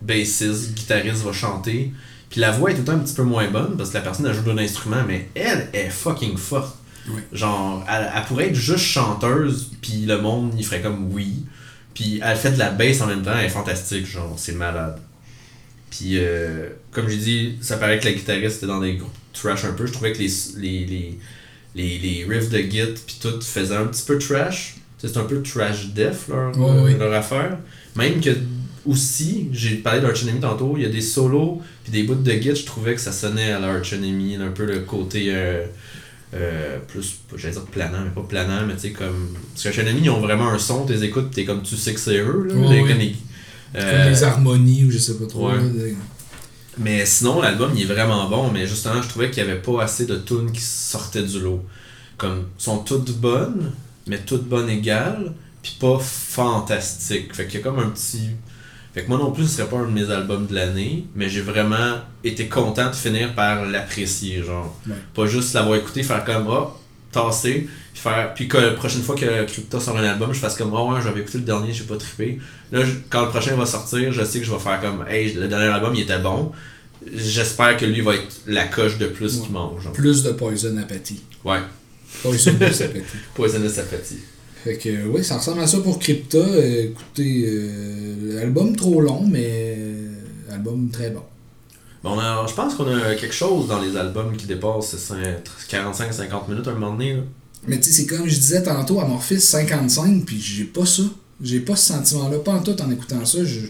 bassiste, guitariste va chanter, puis la voix est tout le temps un petit peu moins bonne, parce que la personne elle joue d'un instrument, mais elle est fucking forte. Oui. Genre, elle, elle pourrait être juste chanteuse, puis le monde, il ferait comme oui. Puis elle fait de la bass en même temps, elle est fantastique, genre, c'est malade. Puis, euh, comme j'ai dit, ça paraît que la guitariste était dans des groupes trash un peu. Je trouvais que les, les, les, les, les riffs de git, puis tout, faisaient un petit peu trash. C'est un peu trash def, leur, ouais. leur affaire. Même que, aussi, j'ai parlé d'Arch Enemy tantôt, il y a des solos, puis des bouts de git, je trouvais que ça sonnait à l'Arch Enemy, un peu le côté. euh, euh, plus, j'allais dire planant, mais pas planant, mais tu sais, comme. Parce que Enemy, ils ont vraiment un son, t'es écoutes, t'es comme tu sais que c'est eux, là. Comme Comme euh, des harmonies ou je sais pas trop. ouais. là, mais sinon, l'album, il est vraiment bon, mais justement, je trouvais qu'il n'y avait pas assez de tunes qui sortaient du lot. Comme, sont toutes bonnes, mais toutes bonnes égales, puis pas fantastiques. Fait qu'il y a comme un petit... Fait que moi non plus, ce serait pas un de mes albums de l'année, mais j'ai vraiment été content de finir par l'apprécier, genre. Ouais. Pas juste l'avoir écouté, faire comme, oh, tasser, puis faire... Puis que la prochaine fois que Crypto sort un album, je fasse comme, oh ouais, j'avais écouté le dernier, j'ai pas trippé. Là, je- quand le prochain va sortir, je sais que je vais faire comme, hey, le dernier album, il était bon. J'espère que lui va être la coche de plus Ouais. qu'il mange. genre. Plus de Poison Apathy. Ouais, Poison Apathy. Poisonous Apathy. Fait que euh, oui, ça ressemble à ça pour Crypta. Euh, écoutez, euh, album trop long, mais album très bon. Bon, on a- je pense qu'on a quelque chose dans les albums qui dépasse 45-50 minutes à un moment donné. Là. Mais tu sais, c'est comme je disais tantôt, Amorphis 55, puis j'ai pas ça. J'ai pas ce sentiment-là, pas en tout en écoutant ça. Je,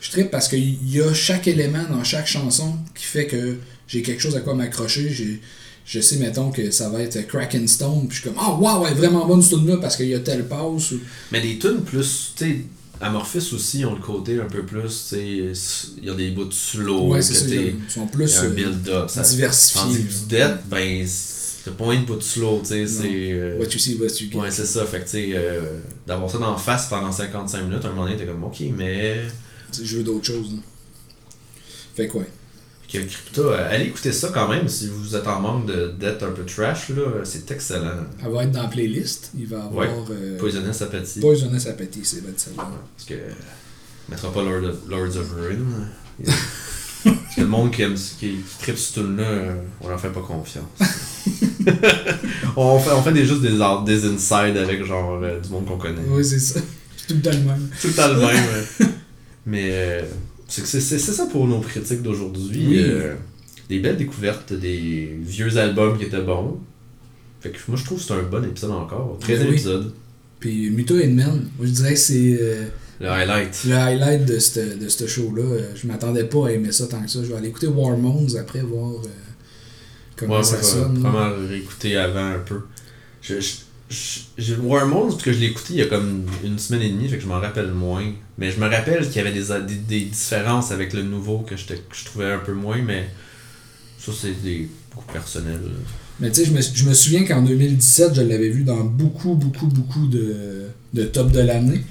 je trippe parce qu'il y a chaque élément dans chaque chanson qui fait que j'ai quelque chose à quoi m'accrocher. J'ai- Je sais, mettons, que ça va être Crack and Stone, puis je suis comme, ah, waouh, elle est vraiment bonne ce tune-là parce qu'il y a telle passe. Ou... Mais des tunes plus, tu sais, Amorphis aussi ont le côté un peu plus, tu sais, il y a des bouts de slow, ouais, que c'est ça. t'es- Ils sont plus a un euh, build-up. ça- diversifiés. Tandis que death, ben, c'est pas un bout de slow, tu sais, c'est... euh, What you see, what you get. Ouais, c'est ça. Fait que, tu sais, euh, d'avoir ça d'en face pendant 55 minutes, à un moment donné, t'es comme, ok, mais. C'est- Je veux d'autres choses. là. Fait que ouais. Que Crypta, euh, allez écouter ça quand même si vous êtes en manque de d'être un peu trash, là, c'est excellent. Elle va être dans la playlist. Il va avoir Ouais. euh, Poisonous Apathy. Poisonous Apathy, c'est votre celle-là. Parce que. Mettra pas Lord of, Lords of Ruin. Parce que le monde qui aime qui, tripe ce tune là on leur fait pas confiance. on, fait, on fait des, juste des, des inside avec genre euh, du monde qu'on connaît. Oui, c'est ça. C'est tout le temps le même. Tout le temps le même. ouais. Mais euh, c'est ça pour nos critiques d'aujourd'hui. Oui. euh, des belles découvertes, des vieux albums qui étaient bons. Fait que moi je trouve que c'est un bon épisode encore. 13 Ben oui. épisode. Puis Muto Hitman, moi je dirais que c'est euh, Le highlight. le highlight de ce de show-là. Euh, Je m'attendais pas à aimer ça tant que ça. Je vais aller écouter Warmones après, voir euh, comment ça je vais sonne. vraiment le réécouter avant un peu. Je, je, je- j'ai Warmones, parce que je l'ai écouté il y a comme une semaine et demie, fait que je m'en rappelle moins. Mais je me rappelle qu'il y avait des, des, des différences avec le nouveau que, j'étais- que je trouvais un peu moins, mais ça c'est des beaucoup personnel. là. Mais tu sais, je me, je me souviens qu'en 2017, je l'avais vu dans beaucoup, beaucoup, beaucoup de, de top de l'année.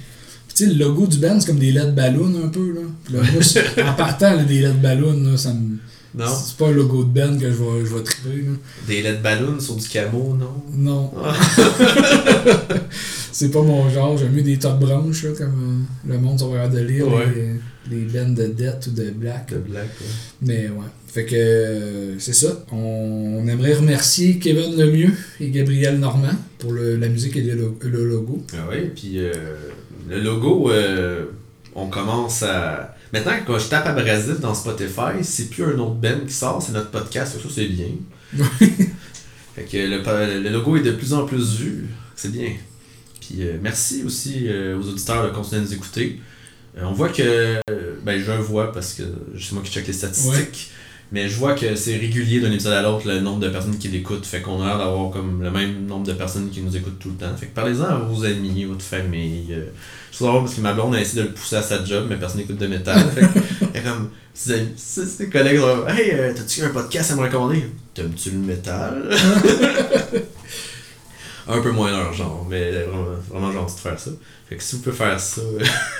Tu sais, le logo du band, c'est comme des LED ballons un peu. Là. Puis là, moi, en partant, là, des LED ballons, là, ça me. Non? C'est pas un logo de band que je vais, je vais triper. Là. Des LED ballons sur du camo, non? Non. Ah. c'est pas mon genre. J'aime mieux des top branches, là, comme euh, le monde sur de lire, Ouais. les, les bands de Death ou de Black. De black, ouais. Mais ouais. Fait que euh, c'est ça. On, on aimerait remercier Kevin Lemieux et Gabriel Normand pour le- la musique et le, lo- le logo. Ah oui, puis euh, le logo, euh, on commence à. Maintenant, quand je tape abrasif dans Spotify, c'est plus un autre band qui sort, c'est notre podcast, ça c'est bien. fait que le, le logo est de plus en plus vu, c'est bien. Puis euh, merci aussi euh, aux auditeurs de continuer à nous écouter. Euh, on voit que. euh, Ben, je le vois parce que c'est moi qui check les statistiques. Mais je vois que c'est régulier d'un épisode à l'autre le nombre de personnes qui l'écoutent. Fait qu'on a l'air d'avoir comme le même nombre de personnes qui nous écoutent tout le temps. Fait que parlez-en à vos amis, votre famille. euh. Je trouve drôle parce que ma blonde a essayé de le pousser à sa job, mais personne n'écoute de métal. Fait que, elle comme, ses, amis- ses- ses collègues sont Hey, euh, t'as-tu un podcast à me recommander T'aimes-tu le métal? Un peu moins leur genre, mais vraiment, vraiment gentil de faire ça. Fait que si vous pouvez faire ça.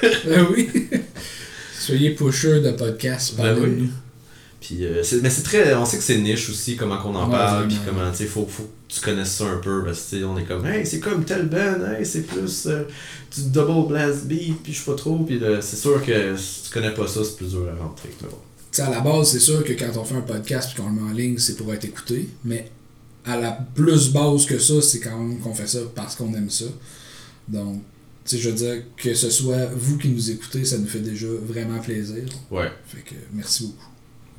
Ah oui. Soyez pusher de podcast. Ben oui. nous. Puis, euh, c'est- mais c'est très. On sait que c'est niche aussi, comment qu'on en Ouais, parle, puis comment, tu sais, faut, faut que tu connaisses ça un peu, parce que, on est comme, hey, c'est comme tel band, hey, c'est plus euh, du double blast beat, puis je sais pas trop, puis c'est sûr que si tu connais pas ça, c'est plus dur à rentrer. Bon. Tu sais, à la base, c'est sûr que quand on fait un podcast et qu'on le met en ligne, c'est pour être écouté. Mais à la plus base que ça, c'est quand même qu'on fait ça parce qu'on aime ça. Donc, tu sais, je veux dire, que ce soit vous qui nous écoutez, ça nous fait déjà vraiment plaisir. Ouais. Fait que merci beaucoup.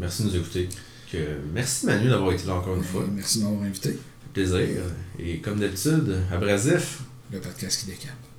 Merci de nous écouter. Que... Merci Manu d'avoir été là encore une fois. Merci de m'avoir invité. Plaisir. Et comme d'habitude, abrasif. Le podcast qui décale.